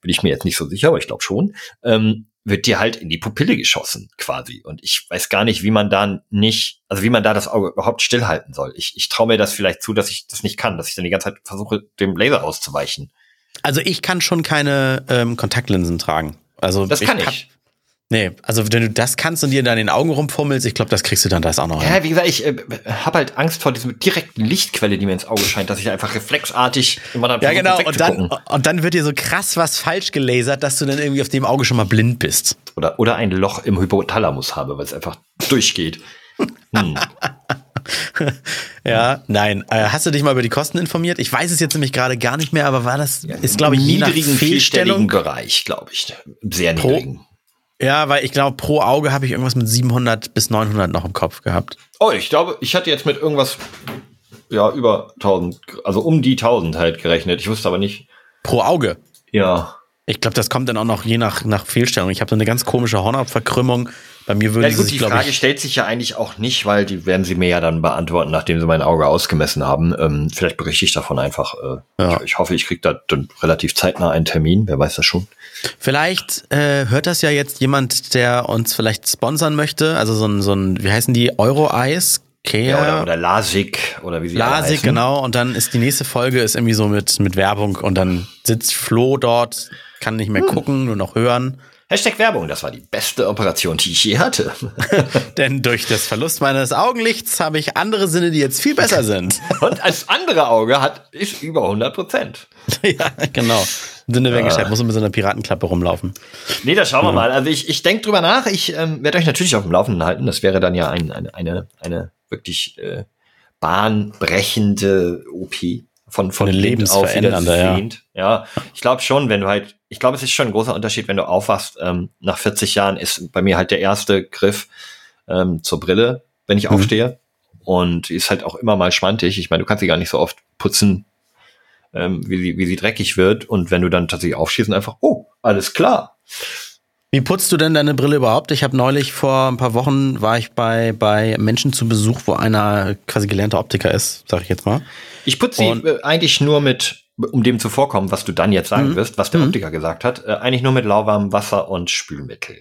bin ich mir jetzt nicht so sicher, aber ich glaube schon, ähm, wird dir halt in die Pupille geschossen quasi und ich weiß gar nicht, wie man da nicht, also wie man da das Auge überhaupt stillhalten soll. Ich, ich traue mir das vielleicht zu, dass ich das nicht kann, dass ich dann die ganze Zeit versuche, dem Laser auszuweichen. Also ich kann schon keine ähm, Kontaktlinsen tragen. Also Das kann ich. Nee, also wenn du das kannst und dir dann in den Augen rumfummelst, ich glaube, das kriegst du dann das auch noch hin. Ja, wie gesagt, ich äh, habe halt Angst vor diesem direkten Lichtquelle, die mir ins Auge scheint, dass ich einfach reflexartig immer dann Ja, genau. Und dann, und dann wird dir so krass was falsch gelasert, dass du dann irgendwie auf dem Auge schon mal blind bist. Oder, oder ein Loch im Hypothalamus habe, weil es einfach durchgeht. Hm. (laughs) (laughs) Ja, nein. Äh, hast du dich mal über die Kosten informiert? Ich weiß es jetzt nämlich gerade gar nicht mehr, aber war das, ist glaube ich nach niedrigen, Fehlstellung. vierstelligen Bereich, glaube ich. Sehr Pro- niedrigen. Ja, weil ich glaube, pro Auge habe ich irgendwas mit 700 bis 900 noch im Kopf gehabt. Oh, ich glaube, ich hatte jetzt mit irgendwas, ja, über 1000, also um die 1000 halt gerechnet. Ich wusste aber nicht, Pro Auge. ja. Ich glaube, das kommt dann auch noch je nach, nach Fehlstellung. Ich habe so eine ganz komische Hornhautverkrümmung. Bei mir würde Ja, sie gut, sich, die Frage ich, stellt sich ja eigentlich auch nicht, weil die werden sie mir ja dann beantworten, nachdem sie mein Auge ausgemessen haben. Ähm, vielleicht berichte ich davon einfach. Äh, Ja. ich, ich hoffe, ich kriege da dann relativ zeitnah einen Termin. Wer weiß das schon? Vielleicht äh, hört das ja jetzt jemand, der uns vielleicht sponsern möchte. Also so ein, so ein wie heißen die? Euro-Eyes? Care? Ja, oder, oder Lasik oder wie sie alle Lasik, heißen. genau. Und dann ist die nächste Folge ist irgendwie so mit, mit Werbung und dann sitzt Flo dort, kann nicht mehr gucken, nur noch hören. Hashtag Werbung, das war die beste Operation, die ich je hatte. (laughs) Denn durch das Verlust meines Augenlichts habe ich andere Sinne, die jetzt viel besser sind. (laughs) Und als andere Auge hat, ist über 100 Prozent. (laughs) ja, genau. Sinne weggestellt, muss mit so einer Piratenklappe rumlaufen. Nee, das schauen wir mal. Also ich, ich denke drüber nach. Ich ähm, werde euch natürlich auf dem Laufenden halten. Das wäre dann ja ein, eine, eine, eine wirklich äh, bahnbrechende OP von, von Eine Kind auf wieder lebensverändernde, ja. Ja, ich glaube schon, wenn du halt ich glaube, es ist schon ein großer Unterschied, wenn du aufwachst. Ähm, nach 40 Jahren ist bei mir halt der erste Griff ähm, zur Brille, wenn ich Mhm. aufstehe. Und die ist halt auch immer mal schwantig. Ich meine, du kannst sie gar nicht so oft putzen, ähm, wie, sie, wie sie dreckig wird. Und wenn du dann tatsächlich aufschießt und einfach, oh, alles klar. Wie putzt du denn deine Brille überhaupt? Ich habe neulich vor ein paar Wochen war ich bei bei Menschen zu Besuch, wo einer quasi gelernter Optiker ist, sag ich jetzt mal. Ich putze sie äh, eigentlich nur mit, um dem zuvorkommen, was du dann jetzt sagen Mhm. wirst, was der Mhm. Optiker gesagt hat, äh, eigentlich nur mit lauwarmem Wasser und Spülmittel.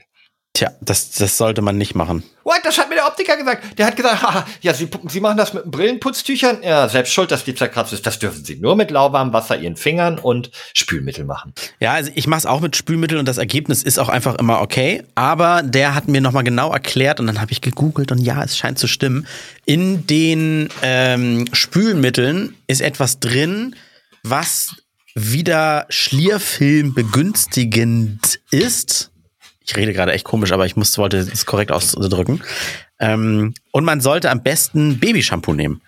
Tja, das das sollte man nicht machen. What? Das hat mir der Optiker gesagt. Der hat gesagt, haha, ja, Sie, Sie machen das mit Brillenputztüchern? Ja, selbst schuld, dass die zerkratzt ist. Das dürfen Sie nur mit lauwarmem Wasser Ihren Fingern und Spülmittel machen. Ja, also ich mache es auch mit Spülmittel und das Ergebnis ist auch einfach immer okay. Aber der hat mir nochmal genau erklärt und dann habe ich gegoogelt und ja, es scheint zu stimmen. In den ähm, Spülmitteln ist etwas drin, was wieder Schlierfilm begünstigend ist. Ich rede gerade echt komisch, aber ich muss, wollte es korrekt ausdrücken. Ähm, und man sollte am besten Babyshampoo nehmen.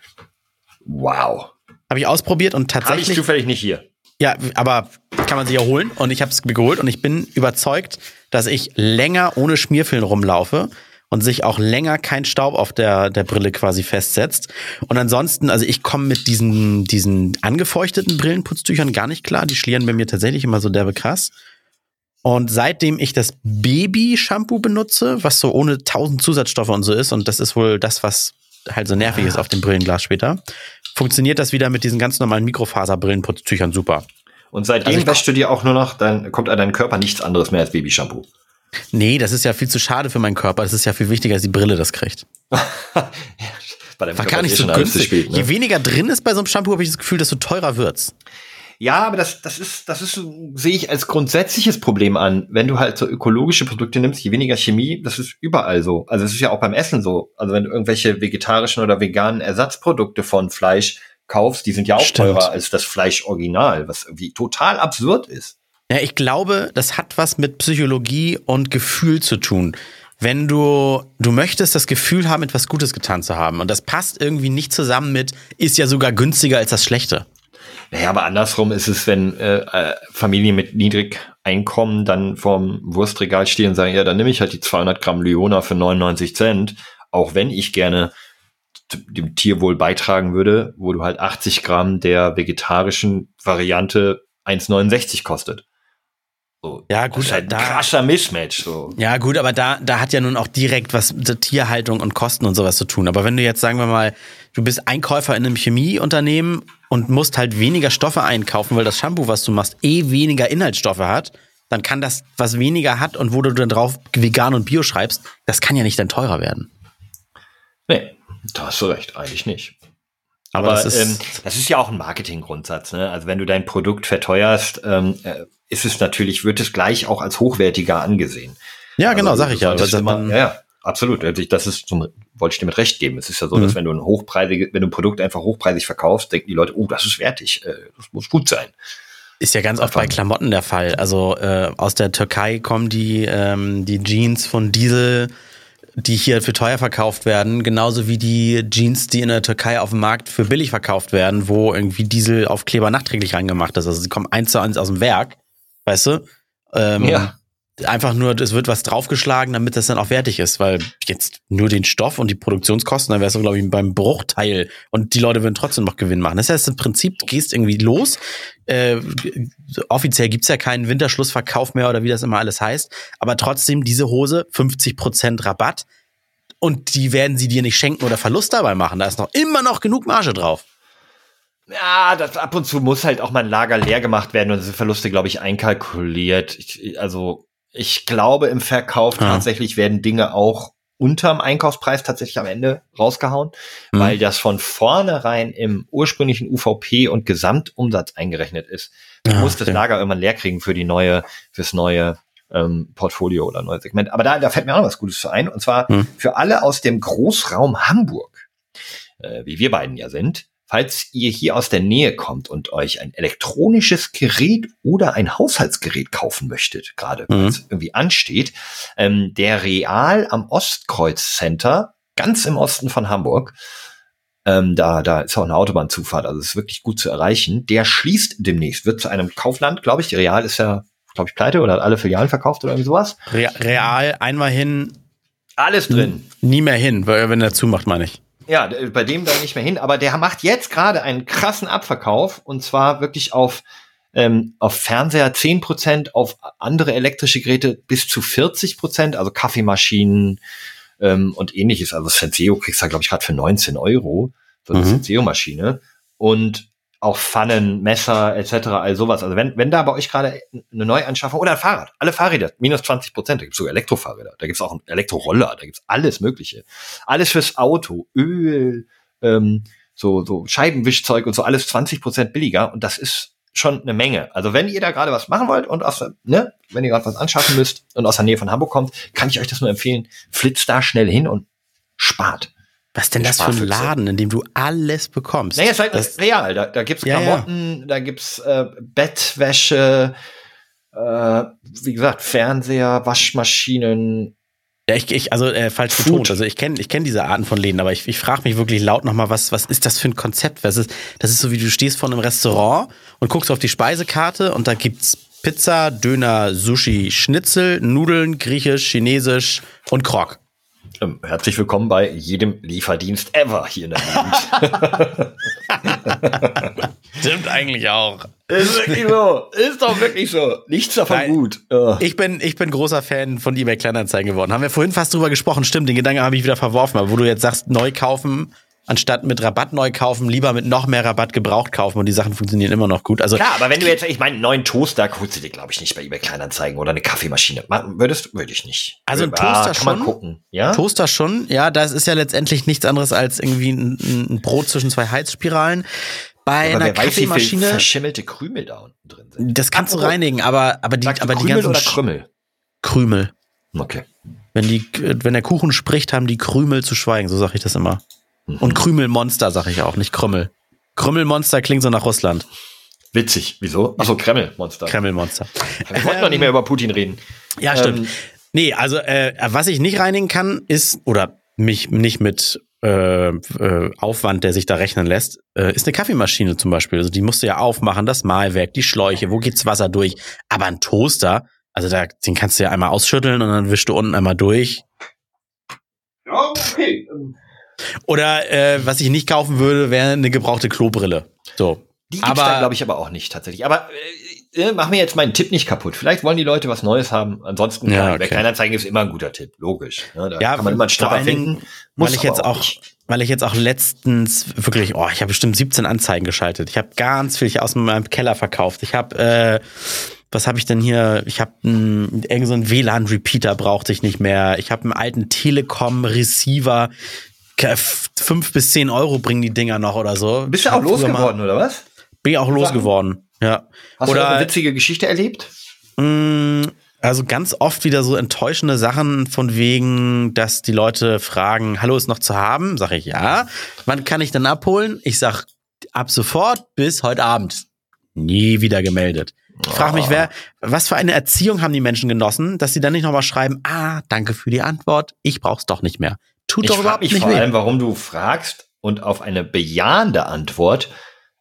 Wow. Habe ich ausprobiert und Habe ich tatsächlich. zufällig nicht hier. Ja, aber kann man sich ja holen und ich habe es mir geholt und ich bin überzeugt, dass ich länger ohne Schmierfilm rumlaufe und sich auch länger kein Staub auf der, der Brille quasi festsetzt. Und ansonsten, also ich komme mit diesen, diesen angefeuchteten Brillenputztüchern gar nicht klar. Die schlieren bei mir tatsächlich immer so derbe krass. Und seitdem ich das Baby-Shampoo benutze, was so ohne tausend Zusatzstoffe und so ist, und das ist wohl das, was halt so nervig ist auf dem Brillenglas später, funktioniert das wieder mit diesen ganz normalen Mikrofaser-Brillenputztüchern super. Und seitdem Also wäschst du dir auch nur noch, dann kommt an deinen Körper nichts anderes mehr als Babyshampoo. Nee, das ist ja viel zu schade für meinen Körper. Das ist ja viel wichtiger, dass die Brille das kriegt. (laughs) Bei deinem War Körper gar nicht ist so günstig. spät, ne? Je weniger drin ist bei so einem Shampoo, habe ich das Gefühl, desto teurer wird's. Ja, aber das, das ist, das ist, sehe ich als grundsätzliches Problem an. Wenn du halt so ökologische Produkte nimmst, je weniger Chemie, das ist überall so. Also es ist ja auch beim Essen so. Also wenn du irgendwelche vegetarischen oder veganen Ersatzprodukte von Fleisch kaufst, die sind ja auch Stimmt. teurer als das Fleisch original, was irgendwie total absurd ist. Ja, ich glaube, das hat was mit Psychologie und Gefühl zu tun. Wenn du, du möchtest das Gefühl haben, etwas Gutes getan zu haben. Und das passt irgendwie nicht zusammen mit, ist ja sogar günstiger als das Schlechte. Naja, aber andersrum ist es, wenn äh, äh, Familien mit niedrig Einkommen dann vorm Wurstregal stehen und sagen, ja, dann nehme ich halt die 200 Gramm Lyona für 99 Cent, auch wenn ich gerne dem Tierwohl beitragen würde, wo du halt 80 Gramm der vegetarischen Variante 1,69 kostet. So, Ja, das gut, ist halt ein da- krasser Mismatch. So. Ja, gut, aber da, da hat ja nun auch direkt was mit Tierhaltung und Kosten und sowas zu tun. Aber wenn du jetzt, sagen wir mal, du bist Einkäufer in einem Chemieunternehmen und musst halt weniger Stoffe einkaufen, weil das Shampoo, was du machst, eh weniger Inhaltsstoffe hat, dann kann das, was weniger hat und wo du dann drauf vegan und bio schreibst, das kann ja nicht dann teurer werden. Nee, da hast du recht, eigentlich nicht. Aber, Aber das ähm, ist, das ist ja auch ein Marketinggrundsatz. Ne? Also wenn du dein Produkt verteuerst, ähm, äh, ist es natürlich, wird es gleich auch als hochwertiger angesehen. ja, genau, Also, sag ich ja. Also, dann- ja, ja, absolut. Also ich- Das ist, zum, wollte ich dir mit recht geben. Es ist ja so, Mhm. dass wenn du ein hochpreisige, wenn du ein Produkt einfach hochpreisig verkaufst, denken die Leute, oh, das ist wertig, äh, das muss gut sein. Ist ja ganz oft bei Klamotten der Fall. Also äh, aus der Türkei kommen die, ähm, die Jeans von Diesel, die hier für teuer verkauft werden, genauso wie die Jeans, die in der Türkei auf dem Markt für billig verkauft werden, wo irgendwie Dieselaufkleber nachträglich reingemacht ist. Also sie kommen eins zu eins aus dem Werk, weißt du? Ähm, Ja. Einfach nur, es wird was draufgeschlagen, damit das dann auch wertig ist, weil jetzt nur den Stoff und die Produktionskosten, dann wärst du, glaube ich, beim Bruchteil und die Leute würden trotzdem noch Gewinn machen. Das heißt, im Prinzip, du gehst irgendwie los. Äh, offiziell gibt's ja keinen Winterschlussverkauf mehr oder wie das immer alles heißt, aber trotzdem diese Hose 50% Rabatt und die werden sie dir nicht schenken oder Verlust dabei machen. Da ist noch immer noch genug Marge drauf. Ja, das ab und zu muss halt auch mal ein Lager leer gemacht werden und diese Verluste, glaube ich, einkalkuliert. Ich, also ich glaube, im Verkauf Ja. tatsächlich werden Dinge auch unterm Einkaufspreis tatsächlich am Ende rausgehauen, Mhm. weil das von vornherein im ursprünglichen UVP und Gesamtumsatz eingerechnet ist. Du Ah, musst das okay. Lager irgendwann leer kriegen für die neue, fürs neue ähm, Portfolio oder neue Segment. Aber da, da fällt mir auch noch was Gutes zu ein. Und zwar Mhm. für alle aus dem Großraum Hamburg, äh, wie wir beiden ja sind, falls ihr hier aus der Nähe kommt und euch ein elektronisches Gerät oder ein Haushaltsgerät kaufen möchtet, gerade Mhm. es irgendwie ansteht, ähm, der Real am Ostkreuz Center, ganz im Osten von Hamburg, ähm, da, da ist auch eine Autobahnzufahrt, also ist wirklich gut zu erreichen. Der schließt demnächst, wird zu einem Kaufland, glaube ich. Real ist ja, glaube ich, pleite oder hat alle Filialen verkauft oder irgendwie sowas. Re real, einmal hin, Alles drin. nie mehr hin, weil- wenn er zumacht, meine ich. Ja, bei dem dann nicht mehr hin. Aber der macht jetzt gerade einen krassen Abverkauf und zwar wirklich auf, ähm, auf Fernseher 10%, auf andere elektrische Geräte bis zu 40%, also Kaffeemaschinen ähm, und ähnliches. Also Senseo kriegst du, glaube ich, gerade für 19 Euro, so eine Mhm. Senseo-Maschine. Und auch Pfannen, Messer etc., all sowas. Also wenn, wenn da bei euch gerade eine Neuanschaffung oder ein Fahrrad, alle Fahrräder, minus 20 Prozent, da gibt's sogar Elektrofahrräder, da gibt's auch einen Elektroroller, da gibt's alles Mögliche. Alles fürs Auto, Öl, ähm, so, so Scheibenwischzeug und so, alles 20 Prozent billiger und das ist schon eine Menge. Also wenn ihr da gerade was machen wollt und aus, ne, wenn ihr gerade was anschaffen müsst und aus der Nähe von Hamburg kommt, kann ich euch das nur empfehlen, flitzt da schnell hin und spart. Was denn das für ein. Laden, in dem du alles bekommst? Naja, ist halt das, real. Da, da gibt's Ja, ja. Klamotten, da gibt's äh, Bettwäsche, äh, wie gesagt, Fernseher, Waschmaschinen. ja, ich, ich, also äh, falsch Food. betont. Also ich kenne ich kenn diese Arten von Läden, aber ich, ich frage mich wirklich laut nochmal, was, was ist das für ein Konzept? Was ist, das ist so wie du stehst vor einem Restaurant und guckst auf die Speisekarte und da gibt's Pizza, Döner, Sushi, Schnitzel, Nudeln, Griechisch, Chinesisch und Krog. Ähm, herzlich willkommen bei jedem Lieferdienst ever hier in der Gegend. (laughs) Stimmt eigentlich auch. ist wirklich so. Ist doch wirklich so. Nichts davon Nein. gut. Ja. Ich bin, ich bin großer Fan von eBay Kleinanzeigen geworden. Haben wir vorhin fast drüber gesprochen. Stimmt, den Gedanken habe ich wieder verworfen. Aber wo du jetzt sagst, neu kaufen, anstatt mit Rabatt neu kaufen, lieber mit noch mehr Rabatt gebraucht kaufen und die Sachen funktionieren immer noch gut. Also Klar, aber wenn du jetzt, ich meine, einen neuen Toaster holst du dir, glaube ich, nicht bei eBay Kleinanzeigen oder eine Kaffeemaschine. Würdest, würde ich nicht. Also ein Ja, Toaster kann man schon. gucken. Ja. Toaster schon, ja, das ist ja letztendlich nichts anderes als irgendwie ein, ein Brot zwischen zwei Heizspiralen. Bei aber einer wer weiß, Kaffeemaschine, verschimmelte Krümel da unten drin sind. das kannst du Apropos, reinigen, aber, aber die, du aber die ganzen oder Krümel? Krümel. Okay. Wenn die, wenn der Kuchen spricht, haben die Krümel zu schweigen, so sage ich das immer. Mhm. Und Krümelmonster sage ich auch, nicht Krümmel. Krümmelmonster klingt so nach Russland. Witzig. Wieso? Achso, Kreml-Monster. Kremmelmonster. Wir wollten doch nicht mehr über Putin reden. Ja, stimmt. Ähm, nee, also äh, was ich nicht reinigen kann, ist, oder mich nicht mit äh, äh, Aufwand, der sich da rechnen lässt, äh, ist eine Kaffeemaschine zum Beispiel. Also die musst du ja aufmachen, das Mahlwerk, die Schläuche, wo geht's Wasser durch? Aber ein Toaster, also da, den kannst du ja einmal ausschütteln und dann wischst du unten einmal durch. Ja, okay. Oder äh, was ich nicht kaufen würde, wäre eine gebrauchte Klobrille. So. Die gibt's Aber- da, glaube ich, aber auch nicht tatsächlich. Aber äh, äh, mach mir jetzt meinen Tipp nicht kaputt. Vielleicht wollen die Leute was Neues haben. Ansonsten, Ja, okay. bei Kleinanzeigen ist immer ein guter Tipp. Logisch. Ja, da Ja, kann man immer einen Dingen, finden. Muss weil ich jetzt auch, nicht. weil ich jetzt auch letztens wirklich, oh, ich habe bestimmt 17 Anzeigen geschaltet. Ich habe ganz viel aus meinem Keller verkauft. Ich habe, äh, was habe ich denn hier? Ich habe irgend so einen WLAN-Repeater brauchte ich nicht mehr. Ich habe einen alten Telekom-Receiver. Fünf bis zehn Euro bringen die Dinger noch oder so. Bist du auch losgeworden, oder was? Bin ich auch losgeworden. Ja. Hast du oder eine witzige Geschichte erlebt? Mm, Also ganz oft wieder so enttäuschende Sachen von wegen, dass die Leute fragen, hallo ist noch zu haben? Sag ich ja. Wann kann ich denn abholen? Ich sag ab sofort bis heute Abend. Nie wieder gemeldet. Ich frage mich, wer, was für eine Erziehung haben die Menschen genossen, dass sie dann nicht nochmal schreiben, ah, danke für die Antwort, ich brauch's doch nicht mehr. Tut Ich doch frage überhaupt mich nicht vor weh. allem, warum du fragst und auf eine bejahende Antwort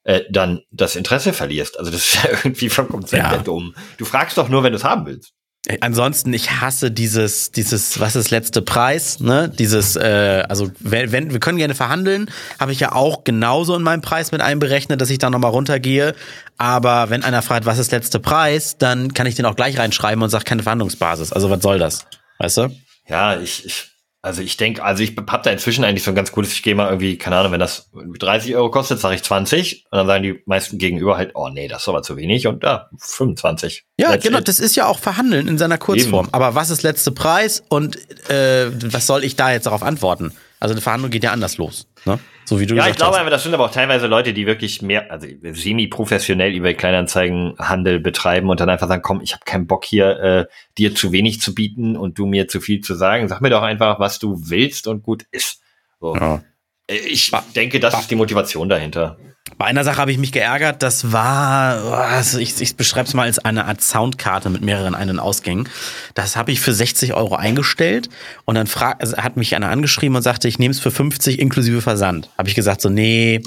äh, dann das Interesse verlierst. Also das (laughs) ist ja irgendwie vom Konzept Ja. her dumm. Du fragst doch nur, wenn du es haben willst. Äh, Ansonsten, ich hasse dieses, dieses, was ist letzte Preis, ne? Dieses, äh, also wenn, wenn wir können gerne verhandeln, habe ich ja auch genauso in meinem Preis mit einberechnet, dass ich da nochmal runtergehe. Aber wenn einer fragt, was ist letzte Preis, dann kann ich den auch gleich reinschreiben und sage keine Verhandlungsbasis. Also was soll das? Weißt du? Ja, ich, ich also ich denke, also ich hab da inzwischen eigentlich so ein ganz gutes, ich gehe mal irgendwie, keine Ahnung, wenn das 30 Euro kostet, sage ich 20 und dann sagen die meisten gegenüber halt, oh nee, das ist aber zu wenig und ja, 25. Ja, That's genau, it. das ist ja auch Verhandeln in seiner Kurzform. Eben. Aber was ist letzte Preis und äh, was soll ich da jetzt darauf antworten? Also eine Verhandlung geht ja anders los, ne? So wie du Ja, ich glaube hast. einfach, das sind aber auch teilweise Leute, die wirklich mehr, also semi-professionell über Kleinanzeigenhandel betreiben und dann einfach sagen, komm, ich habe keinen Bock hier, äh, dir zu wenig zu bieten und du mir zu viel zu sagen. Sag mir doch einfach, was du willst und gut ist. So. Ja. Äh, Ich denke, das ist die Motivation dahinter. Bei einer Sache habe ich mich geärgert, das war, also ich, ich beschreibe es mal als eine Art Soundkarte mit mehreren Ein- und Ausgängen. Das habe ich für 60 Euro eingestellt und dann frag, also hat mich einer angeschrieben und sagte, ich nehme es für 50 inklusive Versand. Habe ich gesagt so, nee,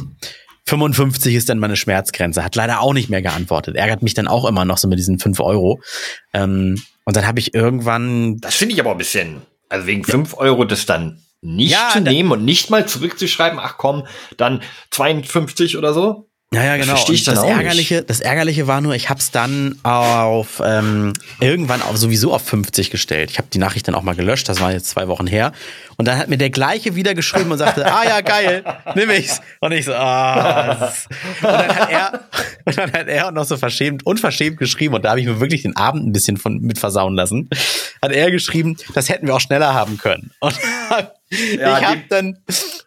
55 ist dann meine Schmerzgrenze. Hat leider auch nicht mehr geantwortet. Ärgert mich dann auch immer noch so mit diesen 5 Euro. Ähm, und dann habe ich irgendwann. Das finde ich aber ein bisschen, also wegen 5 Euro das dann nicht Ja, zu nehmen und nicht mal zurückzuschreiben, ach komm, dann 52 oder so. Ja, ja, genau. versteh ich Und das auch nicht. Ärgerliche, das Ärgerliche war nur, ich habe es dann auf ähm, irgendwann auf sowieso auf 50 gestellt. Ich habe die Nachricht dann auch mal gelöscht, das war jetzt zwei Wochen her. Und dann hat mir der gleiche wieder geschrieben und sagte, ah ja, geil, nimm ich's. Und ich so, ah. Und dann hat er, und dann hat er auch noch so verschämt, unverschämt geschrieben, und da habe ich mir wirklich den Abend ein bisschen von mit versauen lassen. Hat er geschrieben, das hätten wir auch schneller haben können. Und Ja, ich habe dann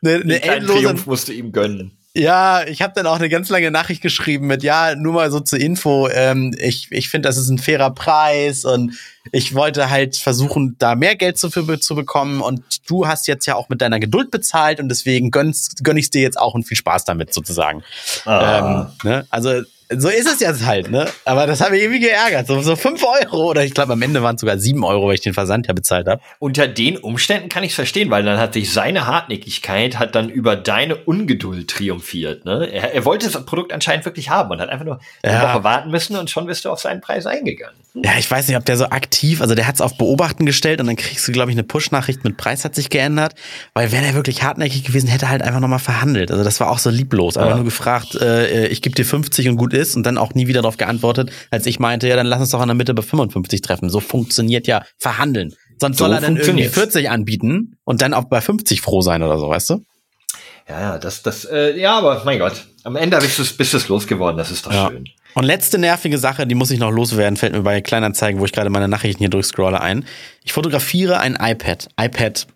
eine, eine endlose Triumph musst du ihm gönnen. Ja, ich habe dann auch eine ganz lange Nachricht geschrieben mit, ja, nur mal so zur Info, ähm, ich, ich finde, das ist ein fairer Preis und ich wollte halt versuchen, da mehr Geld zu, für, zu bekommen und du hast jetzt ja auch mit deiner Geduld bezahlt und deswegen gönnst, gönn ich dir jetzt auch und viel Spaß damit sozusagen. Ah. Ähm, ne? Also so ist es jetzt halt, ne? Aber das hat mich irgendwie geärgert. So, so fünf Euro oder ich glaube am Ende waren es sogar sieben Euro, weil ich den Versand ja bezahlt habe. Unter den Umständen kann ich es verstehen, weil dann hat sich seine Hartnäckigkeit hat dann über deine Ungeduld triumphiert. Ne? Er, er wollte das Produkt anscheinend wirklich haben und hat einfach nur eine Ja. Woche warten müssen und schon bist du auf seinen Preis eingegangen. Ja, ich weiß nicht, ob der so aktiv, also der hat es auf Beobachten gestellt und dann kriegst du, glaube ich, eine Push-Nachricht mit Preis hat sich geändert, weil wäre der wirklich hartnäckig gewesen, hätte er halt einfach nochmal verhandelt. Also das war auch so lieblos, aber Ja. nur gefragt, äh, ich gebe dir 50 und gut ist und dann auch nie wieder darauf geantwortet, als ich meinte, ja, dann lass uns doch in der Mitte bei 55 treffen. So funktioniert ja Verhandeln. Sonst So soll er dann irgendwie funktioniert's. 40 anbieten und dann auch bei 50 froh sein oder so, weißt du? Ja, ja, das, das, äh, ja, aber mein Gott, am Ende bist du bist du's losgeworden, das ist doch Ja. schön. Und letzte nervige Sache, die muss ich noch loswerden, fällt mir bei Kleinanzeigen, wo ich gerade meine Nachrichten hier durchscrolle ein. Ich fotografiere ein iPad. iPad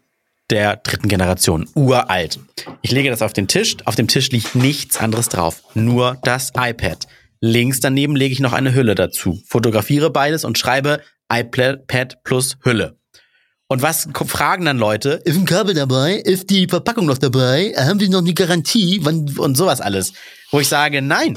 der dritten Generation. Uralt. Ich lege das auf den Tisch. Auf dem Tisch liegt nichts anderes drauf. Nur das iPad. Links daneben lege ich noch eine Hülle dazu. Fotografiere beides und schreibe iPad plus Hülle. Und was fragen dann Leute? Ist ein Kabel dabei? Ist die Verpackung noch dabei? Haben wir noch eine Garantie? Und sowas alles. Wo ich sage, nein.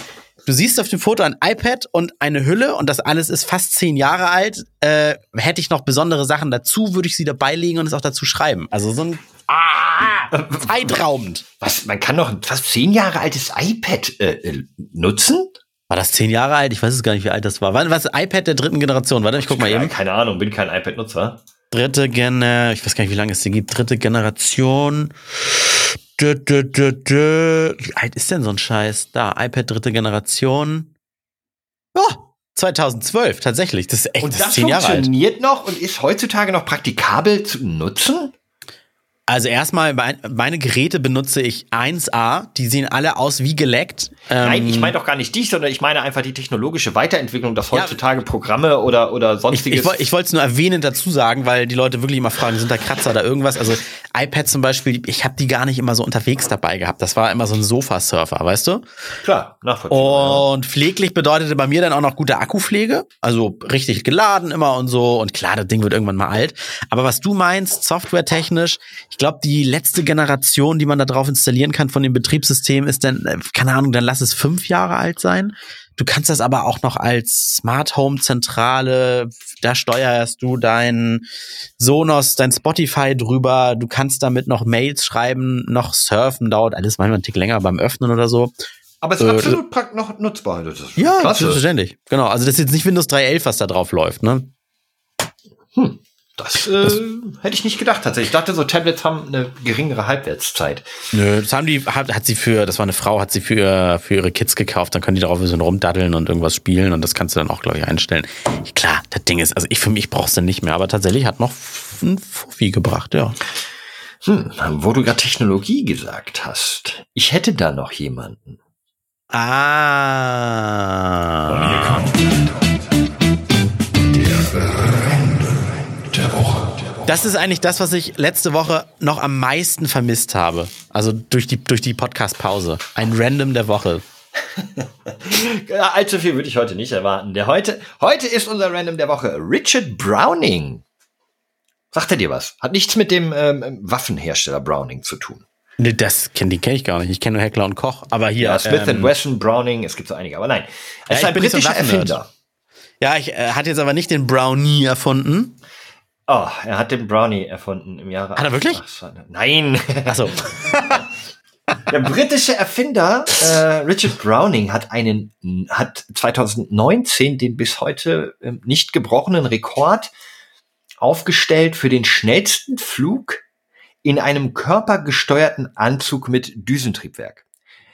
Du siehst auf dem Foto ein iPad und eine Hülle und das alles ist fast zehn Jahre alt. Äh, hätte ich noch besondere Sachen dazu, würde ich sie dabei legen und es auch dazu schreiben. Also so ein ah, zeitraubend. Was, man kann doch ein fast zehn Jahre altes iPad äh, äh, nutzen? War das zehn Jahre alt? Ich weiß es gar nicht, wie alt das war. Wann was iPad der dritten Generation? Warte, ich guck mal eben. keine Ahnung, bin kein iPad-Nutzer. Dritte Gener, ich weiß gar nicht, wie lange es die gibt. Dritte Generation. Dö, dö, dö, dö. Wie alt ist denn so ein Scheiß? Da, iPad dritte Generation. Oh, 2012, tatsächlich. Das ist echt Und das das zehn Jahre alt. funktioniert noch und ist heutzutage noch praktikabel zu nutzen? Also erstmal, mein- meine Geräte benutze ich 1A. Die sehen alle aus wie geleckt. Ähm, Nein, ich meine doch gar nicht dich, sondern ich meine einfach die technologische Weiterentwicklung, dass Ja. heutzutage Programme oder, oder Ich, sonstiges. ich, woll- ich wollte es nur erwähnen dazu sagen, weil die Leute wirklich immer fragen, sind da Kratzer oder irgendwas? Also iPad zum Beispiel, ich habe die gar nicht immer so unterwegs dabei gehabt. Das war immer so ein Sofasurfer, weißt du? Klar, nachvollziehbar. Und pfleglich bedeutete bei mir dann auch noch gute Akkupflege. Also richtig geladen immer und so. Und klar, das Ding wird irgendwann mal alt. Aber was du meinst, softwaretechnisch, ich glaube, die letzte Generation, die man da drauf installieren kann von dem Betriebssystem, ist dann, äh, keine Ahnung, dann lass es fünf Jahre alt sein. Du kannst das aber auch noch als Smart Home Zentrale, da steuerst du dein Sonos, dein Spotify drüber. Du kannst damit noch Mails schreiben, noch surfen, dauert alles manchmal einen Tick länger beim Öffnen oder so. Aber es ist äh, absolut prakt noch nutzbar. Das ist Ja, klasse. selbstverständlich. Genau. Also das ist jetzt nicht Windows 3.11, was da drauf läuft, ne? Das, äh, hätte ich nicht gedacht tatsächlich. Ich dachte, so Tablets haben eine geringere Halbwertszeit. Nö, das haben die, hat, hat sie für, das war eine Frau, hat sie für, für ihre Kids gekauft, dann können die darauf ein bisschen rumdaddeln und irgendwas spielen und das kannst du dann auch, glaube ich, einstellen. Klar, das Ding ist, also ich für mich brauch's dann nicht mehr, aber tatsächlich hat noch ein Fuffi gebracht, ja. Hm, wo du gerade Technologie gesagt hast. Ich hätte da noch jemanden. Ah. Das ist eigentlich das, was ich letzte Woche noch am meisten vermisst habe. Also durch die, durch die Podcast-Pause. Ein Random der Woche. (laughs) Allzu viel würde ich heute nicht erwarten. Der heute, heute ist unser Random der Woche. Richard Browning. Sagt er dir was? Hat nichts mit dem ähm, Waffenhersteller Browning zu tun. Nee, das kenn, die kenne ich gar nicht. Ich kenne nur Heckler und Koch. Aber hier. Ja, Smith ähm, Wesson, Browning, es gibt so einige, aber nein. Er Ja, ist ein britischer. Erfinder. Ja, ich äh, hat jetzt aber nicht den Brownie erfunden. Oh, er hat den Brownie erfunden im Jahre. Hat er wirklich? Ach, so, nein. Achso. (laughs) Der britische Erfinder äh, Richard Browning hat einen hat 2019 den bis heute ähm, nicht gebrochenen Rekord aufgestellt für den schnellsten Flug in einem körpergesteuerten Anzug mit Düsentriebwerk.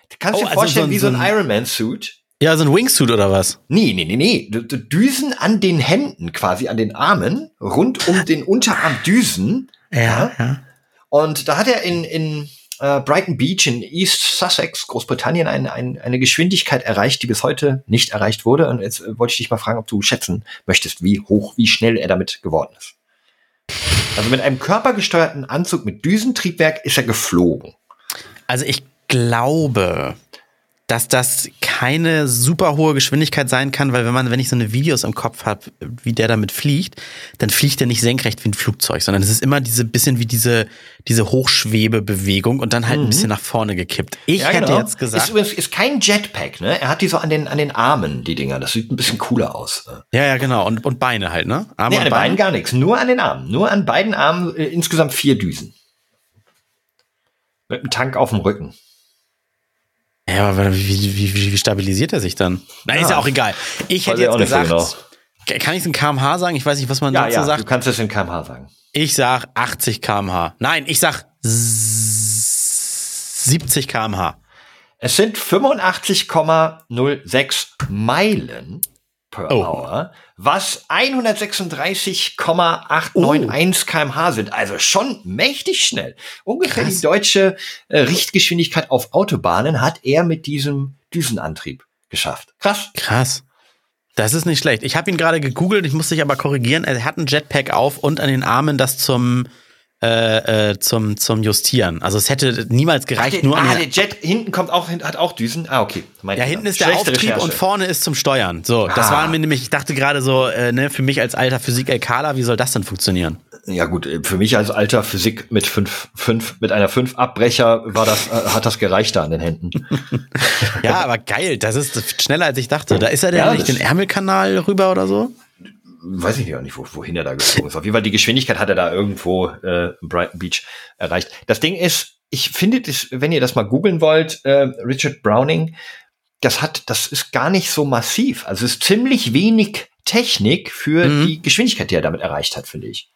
Du kannst Oh, dir also vorstellen, so ein- wie so so ein- Ironman-Suit. Ja, so ein Wingsuit oder was? Nee, nee, nee, nee. Düsen an den Händen, quasi an den Armen, rund um den Unterarm Düsen. Ja, ja. Und da hat er in, in äh, Brighton Beach in East Sussex, Großbritannien, ein, ein, eine Geschwindigkeit erreicht, die bis heute nicht erreicht wurde. Und jetzt äh, wollte ich dich mal fragen, ob du schätzen möchtest, wie hoch, wie schnell er damit geworden ist. Also mit einem körpergesteuerten Anzug mit Düsentriebwerk ist er geflogen. Also ich glaube, dass das keine super hohe Geschwindigkeit sein kann, weil wenn man, wenn ich so eine Videos im Kopf habe, wie der damit fliegt, dann fliegt er nicht senkrecht wie ein Flugzeug, sondern es ist immer diese bisschen wie diese, diese Hochschwebebewegung und dann halt ein bisschen nach vorne gekippt. Ich hätte jetzt Ist gesagt, übrigens ist kein Jetpack, ne? Er hat die so an den, an den Armen, die Dinger. Das sieht ein bisschen cooler aus. ja, ja, genau, und, und Beine halt, ne? Arme Nee, an den Beine. Beinen gar nichts. Nur an den Armen. Nur an beiden Armen äh, insgesamt vier Düsen. Mit einem Tank auf dem Rücken. Ja, aber wie, wie, wie, stabilisiert er sich dann? Na, ist Ja. ja auch egal. Ich hätte jetzt nicht so gesagt, kann ich es in kmh sagen? Ich weiß nicht, was man Ja, dazu ja, du sagt. kannst es in kmh sagen. Ich sag 80 kmh. Nein, ich sag 70 kmh. Es sind 85,06 Meilen per Oh. Hour, was 136,891 kmh sind. Also schon mächtig schnell. Ungefähr Krass. die deutsche äh, Richtgeschwindigkeit auf Autobahnen hat er mit diesem Düsenantrieb geschafft. Krass. Krass. Das ist nicht schlecht. Ich habe ihn gerade gegoogelt, ich muss dich aber korrigieren. Er hat ein Jetpack auf und an den Armen das zum äh, äh, zum zum Justieren. Also es hätte niemals gereicht, nur an ah, den, der Jet hinten kommt auch, hat auch Düsen. Ah, okay. Mein Ja, hinten ist der Schlechte Auftrieb Recherche. und vorne ist zum Steuern. So, das Ah. war mir nämlich, ich dachte gerade so, äh, ne, für mich als alter Physik-LKler, wie soll das denn funktionieren? Ja gut, äh, für mich als alter Physik mit fünf, fünf, mit einer fünf Abbrecher war das, äh, hat das gereicht da an den Händen. (laughs) Ja, aber geil, das ist schneller als ich dachte. Da ist er denn Ja, nicht das- den Ärmelkanal rüber oder so? Weiß ich auch nicht, wo, wohin er da geflogen ist. Auf jeden Fall die Geschwindigkeit hat er da irgendwo äh, Brighton Beach erreicht. Das Ding ist, ich finde das, wenn ihr das mal googeln wollt, äh, Richard Browning, das hat, das ist gar nicht so massiv. Also es ist ziemlich wenig Technik für Mhm. die Geschwindigkeit, die er damit erreicht hat, finde ich.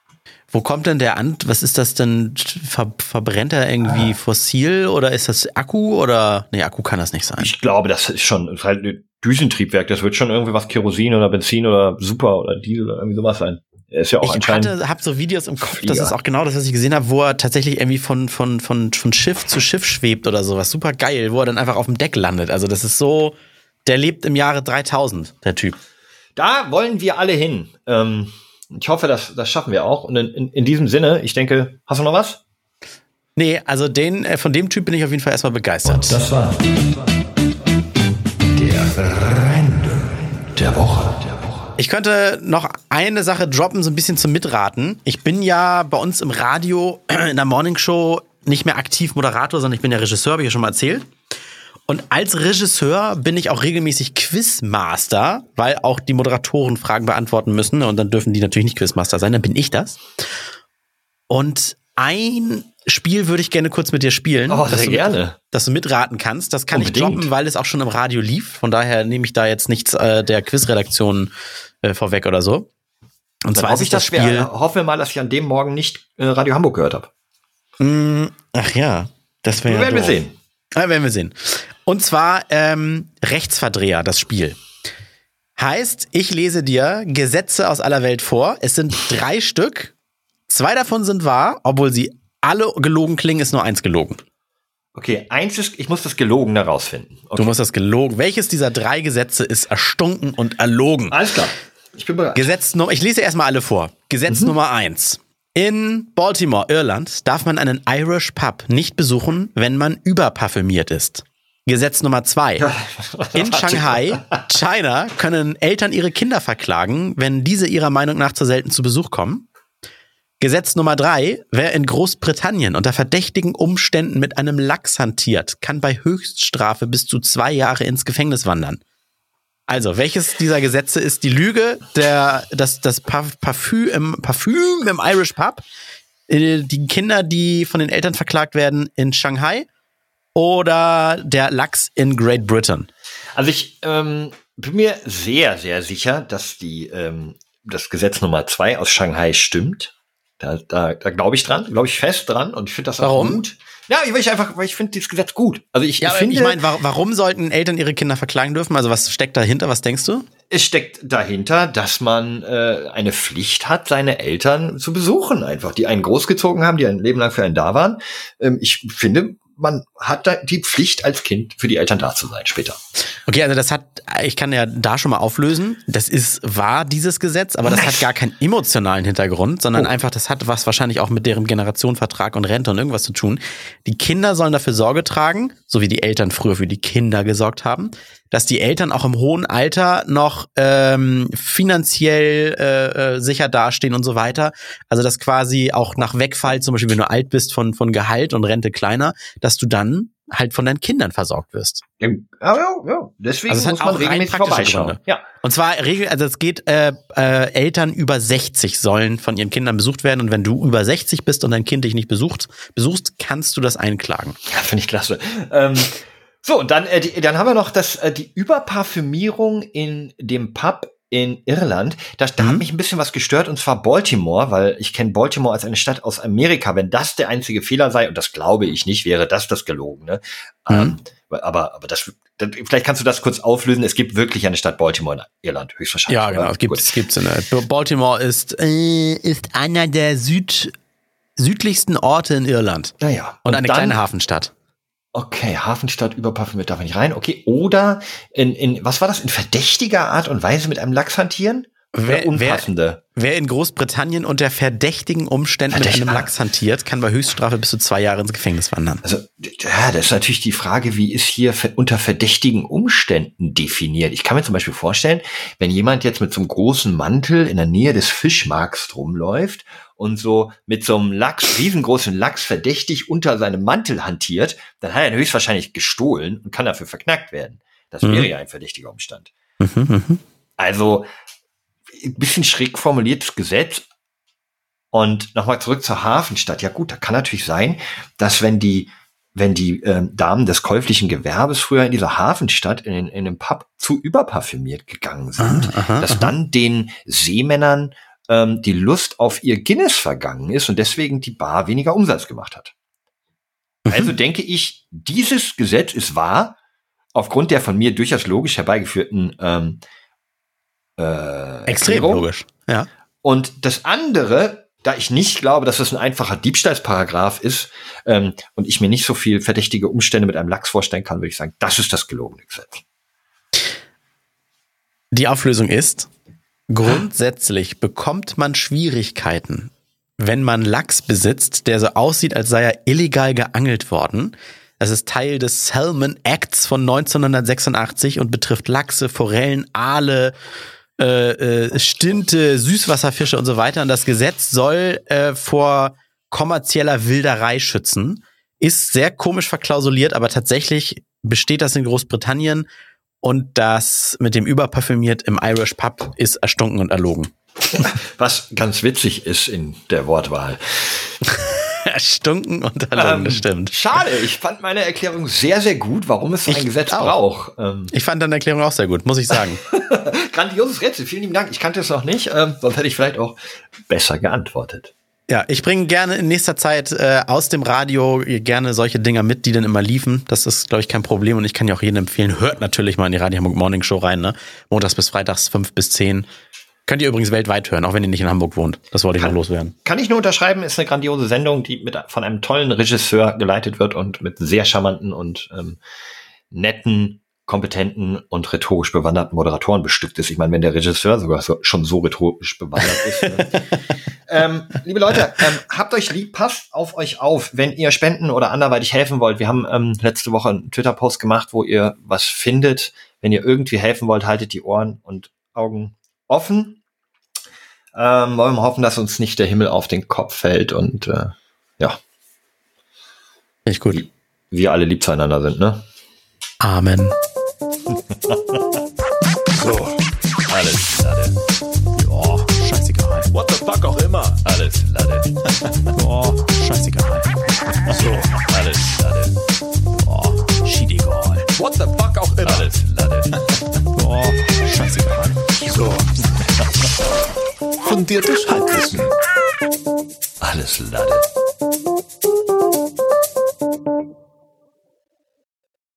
Wo kommt denn der an? Was ist das denn? Ver verbrennt er Ah. irgendwie fossil oder ist das Akku oder? Nee, Akku kann das nicht sein. Ich glaube, das ist schon das ist halt ein Düsentriebwerk. Das wird schon irgendwie was Kerosin oder Benzin oder Super oder Diesel oder irgendwie sowas sein. Er ist ja auch Ich hatte, hab so Videos im Kopf, das Flieger. ist auch genau das, was ich gesehen habe, wo er tatsächlich irgendwie von, von, von, von Schiff zu Schiff schwebt oder sowas. Super geil, wo er dann einfach auf dem Deck landet. Also das ist so, der lebt im Jahre 3000, der Typ. Da wollen wir alle hin. Ähm, ich hoffe, das, das schaffen wir auch. Und in, in, in diesem Sinne, ich denke, hast du noch was? Nee, also den, äh, von dem Typ bin ich auf jeden Fall erstmal begeistert. Das war der Random der Woche. Ich könnte noch eine Sache droppen, so ein bisschen zum Mitraten. Ich bin ja bei uns im Radio (clears throat) in der Morningshow nicht mehr aktiv Moderator, sondern ich bin ja Regisseur, habe ich ja schon mal erzählt. Und als Regisseur bin ich auch regelmäßig Quizmaster, weil auch die Moderatoren Fragen beantworten müssen und dann dürfen die natürlich nicht Quizmaster sein, dann bin ich das. Und ein Spiel würde ich gerne kurz mit dir spielen. Oh, dass sehr du gerne. Mit, dass du mitraten kannst. Das kann ich Unbedingt. droppen, weil es auch schon im Radio lief. Von daher nehme ich da jetzt nichts äh, der Quizredaktion äh, vorweg oder so. Und Dann zwar hoffe ich, das wir, Spiel. hoffen wir mal, dass ich an dem Morgen nicht äh, Radio Hamburg gehört habe. Mm, ach ja, das wäre Wir ja werden wir doof. sehen. Ja, werden wir sehen. Und zwar ähm, Rechtsverdreher, das Spiel. Heißt, ich lese dir Gesetze aus aller Welt vor. Es sind drei Stück. Zwei davon sind wahr, obwohl sie alle gelogen klingen, ist nur eins gelogen. Okay, eins ist, ich muss das Gelogene rausfinden. Du Okay. musst das gelogen. Welches dieser drei Gesetze ist erstunken und erlogen? Alles klar. Ich bin bereit. Gesetz Nummer, ich lese erstmal alle vor. Gesetz Nummer eins. In Baltimore, Irland, darf man einen Irish Pub nicht besuchen, wenn man überparfümiert ist. Gesetz Nummer zwei. In (laughs) Shanghai, China, können Eltern ihre Kinder verklagen, wenn diese ihrer Meinung nach zu selten zu Besuch kommen. Gesetz Nummer drei. Wer in Großbritannien unter verdächtigen Umständen mit einem Lachs hantiert, kann bei Höchststrafe bis zu zwei Jahre ins Gefängnis wandern. Also, welches dieser Gesetze ist die Lüge? Der, das, das Parf- Parfüm im, Parfüm im Irish Pub? Äh, Die Kinder, die von den Eltern verklagt werden in Shanghai? Oder der Lachs in Great Britain? Also ich ähm, bin mir sehr, sehr sicher, dass die ähm, das Gesetz Nummer zwei aus Shanghai stimmt. Da, da, da glaube ich dran, glaube ich fest dran und ich finde das auch Warum? gut. Ja, weil ich einfach, weil ich finde dieses Gesetz gut. Also ich, Ja, ich finde, ich meine, wa- warum sollten Eltern ihre Kinder verklagen dürfen? Also was steckt dahinter? Was denkst du? es steckt dahinter, dass man äh, eine Pflicht hat, seine Eltern zu besuchen, einfach, die einen großgezogen haben, die ein Leben lang für einen da waren. Ähm, ich finde, man hat da die Pflicht als Kind für die Eltern da zu sein später. Okay, also das hat, ich kann ja da schon mal auflösen. Das ist wahr, dieses Gesetz, aber das hat gar keinen emotionalen Hintergrund, sondern einfach, das hat was wahrscheinlich auch mit deren Generationenvertrag und Rente und irgendwas zu tun. Die Kinder sollen dafür Sorge tragen, so wie die Eltern früher für die Kinder gesorgt haben, dass die Eltern auch im hohen Alter noch ähm, finanziell äh, äh, sicher dastehen und so weiter. Also dass quasi auch nach Wegfall, zum Beispiel wenn du alt bist von, von Gehalt und Rente kleiner, dass du dann halt von deinen Kindern versorgt wirst. Ja, ja, ja. Deswegen Also muss man regelmäßig vorbeischauen. Ja. Und zwar regel, also es geht, äh, äh, Eltern über 60 sollen von ihren Kindern besucht werden und wenn du über 60 bist und dein Kind dich nicht besucht, besuchst, kannst du das einklagen. Ja, finde ich klasse. Ähm, so, und dann, äh, die, dann haben wir noch das, äh, die Überparfümierung in dem Pub in Irland. Da, da hat mich ein bisschen was gestört, und zwar Baltimore, weil ich kenne Baltimore als eine Stadt aus Amerika. Wenn das der einzige Fehler sei, und das glaube ich nicht, wäre das das Gelogene. Ähm, aber, aber das, das, vielleicht kannst du das kurz auflösen. Es gibt wirklich eine Stadt Baltimore in Irland, höchstwahrscheinlich. Ja, genau. oder? Es gibt, Gut. es gibt's in der, Baltimore ist, äh, ist einer der Süd, südlichsten Orte in Irland. Naja. Und, eine dann- kleine Hafenstadt. Okay, Hafenstadt überparfümiert darf man nicht rein. Okay, oder in, in was war das? In verdächtiger Art und Weise mit einem Lachs hantieren? Wer- wer- unpassende? Wer in Großbritannien unter verdächtigen Umständen Verdächt- mit einem Lachs hantiert, kann bei Höchststrafe bis zu zwei Jahre ins Gefängnis wandern. Also, ja, das ist natürlich die Frage, wie ist hier unter verdächtigen Umständen definiert? Ich kann mir zum Beispiel vorstellen, wenn jemand jetzt mit so einem großen Mantel in der Nähe des Fischmarkts rumläuft und so mit so einem Lachs, riesengroßen Lachs verdächtig unter seinem Mantel hantiert, dann hat er ihn höchstwahrscheinlich gestohlen und kann dafür verknackt werden. Das Mhm. wäre ja ein verdächtiger Umstand. Mhm, mhm. Also, ein bisschen schräg formuliertes Gesetz. Und nochmal zurück zur Hafenstadt. Ja gut, da kann natürlich sein, dass wenn die, wenn die ähm, Damen des käuflichen Gewerbes früher in dieser Hafenstadt in, in einem Pub zu überparfümiert gegangen sind, Ah, aha, dass aha. dann den Seemännern ähm, die Lust auf ihr Guinness vergangen ist und deswegen die Bar weniger Umsatz gemacht hat. Mhm. Also denke ich, dieses Gesetz ist wahr, aufgrund der von mir durchaus logisch herbeigeführten ähm, äh, Extrem Erklärung. logisch. Ja. Und das andere, da ich nicht glaube, dass das ein einfacher Diebstahlsparagraph ist ähm, und ich mir nicht so viel verdächtige Umstände mit einem Lachs vorstellen kann, würde ich sagen, das ist das gelogene Gesetz. Die Auflösung ist, grundsätzlich bekommt man Schwierigkeiten, wenn man Lachs besitzt, der so aussieht, als sei er illegal geangelt worden. Das ist Teil des Salmon Acts von 1986 und betrifft Lachse, Forellen, Aale, äh, äh, Stinte, Süßwasserfische und so weiter. Und das Gesetz soll äh, vor kommerzieller Wilderei schützen. Ist sehr komisch verklausuliert, aber tatsächlich besteht das in Großbritannien und das mit dem Überparfümiert im Irish Pub ist erstunken und erlogen. Was ganz witzig ist in der Wortwahl. Erstunken und erlogen, Ähm, stimmt. Schade, ich fand meine Erklärung sehr, sehr gut, warum es so ein Ich Gesetz auch. braucht. Ähm, Ich fand deine Erklärung auch sehr gut, muss ich sagen. (laughs) grandioses Rätsel, vielen lieben Dank. Ich kannte es noch nicht, ähm, sonst hätte ich vielleicht auch besser geantwortet. Ja, ich bringe gerne in nächster Zeit äh, aus dem Radio gerne solche Dinger mit, die dann immer liefen. Das ist, glaube ich, kein Problem und ich kann ja auch jedem empfehlen, hört natürlich mal in die Radio Hamburg Morning Show rein, ne? Montags bis Freitags, fünf bis zehn. Könnt ihr übrigens weltweit hören, auch wenn ihr nicht in Hamburg wohnt. Das wollte ich noch loswerden. Kann ich nur unterschreiben, ist eine grandiose Sendung, die mit, von einem tollen Regisseur geleitet wird und mit sehr charmanten und ähm, netten, kompetenten und rhetorisch bewanderten Moderatoren bestückt ist. Ich meine, wenn der Regisseur sogar so, schon so rhetorisch bewandert ist. Ne? (laughs) ähm, liebe Leute, ähm, habt euch lieb, passt auf euch auf, wenn ihr spenden oder anderweitig helfen wollt. Wir haben ähm, letzte Woche einen Twitter-Post gemacht, wo ihr was findet. Wenn ihr irgendwie helfen wollt, haltet die Ohren und Augen offen. Ähm, wollen wir hoffen, dass uns nicht der Himmel auf den Kopf fällt und äh, ja, ich gut. wir alle lieb zueinander sind, ne? Amen. (laughs) So, alles Lade. Oh, scheißegal. What the fuck auch immer. Alles Lade. (laughs) Oh, scheißegal. So, alles Lade. Oh, what the fuck auch immer. Alles, alles. Boah, scheißegal. So. Fundiertes Halbwissen. Alles Lade.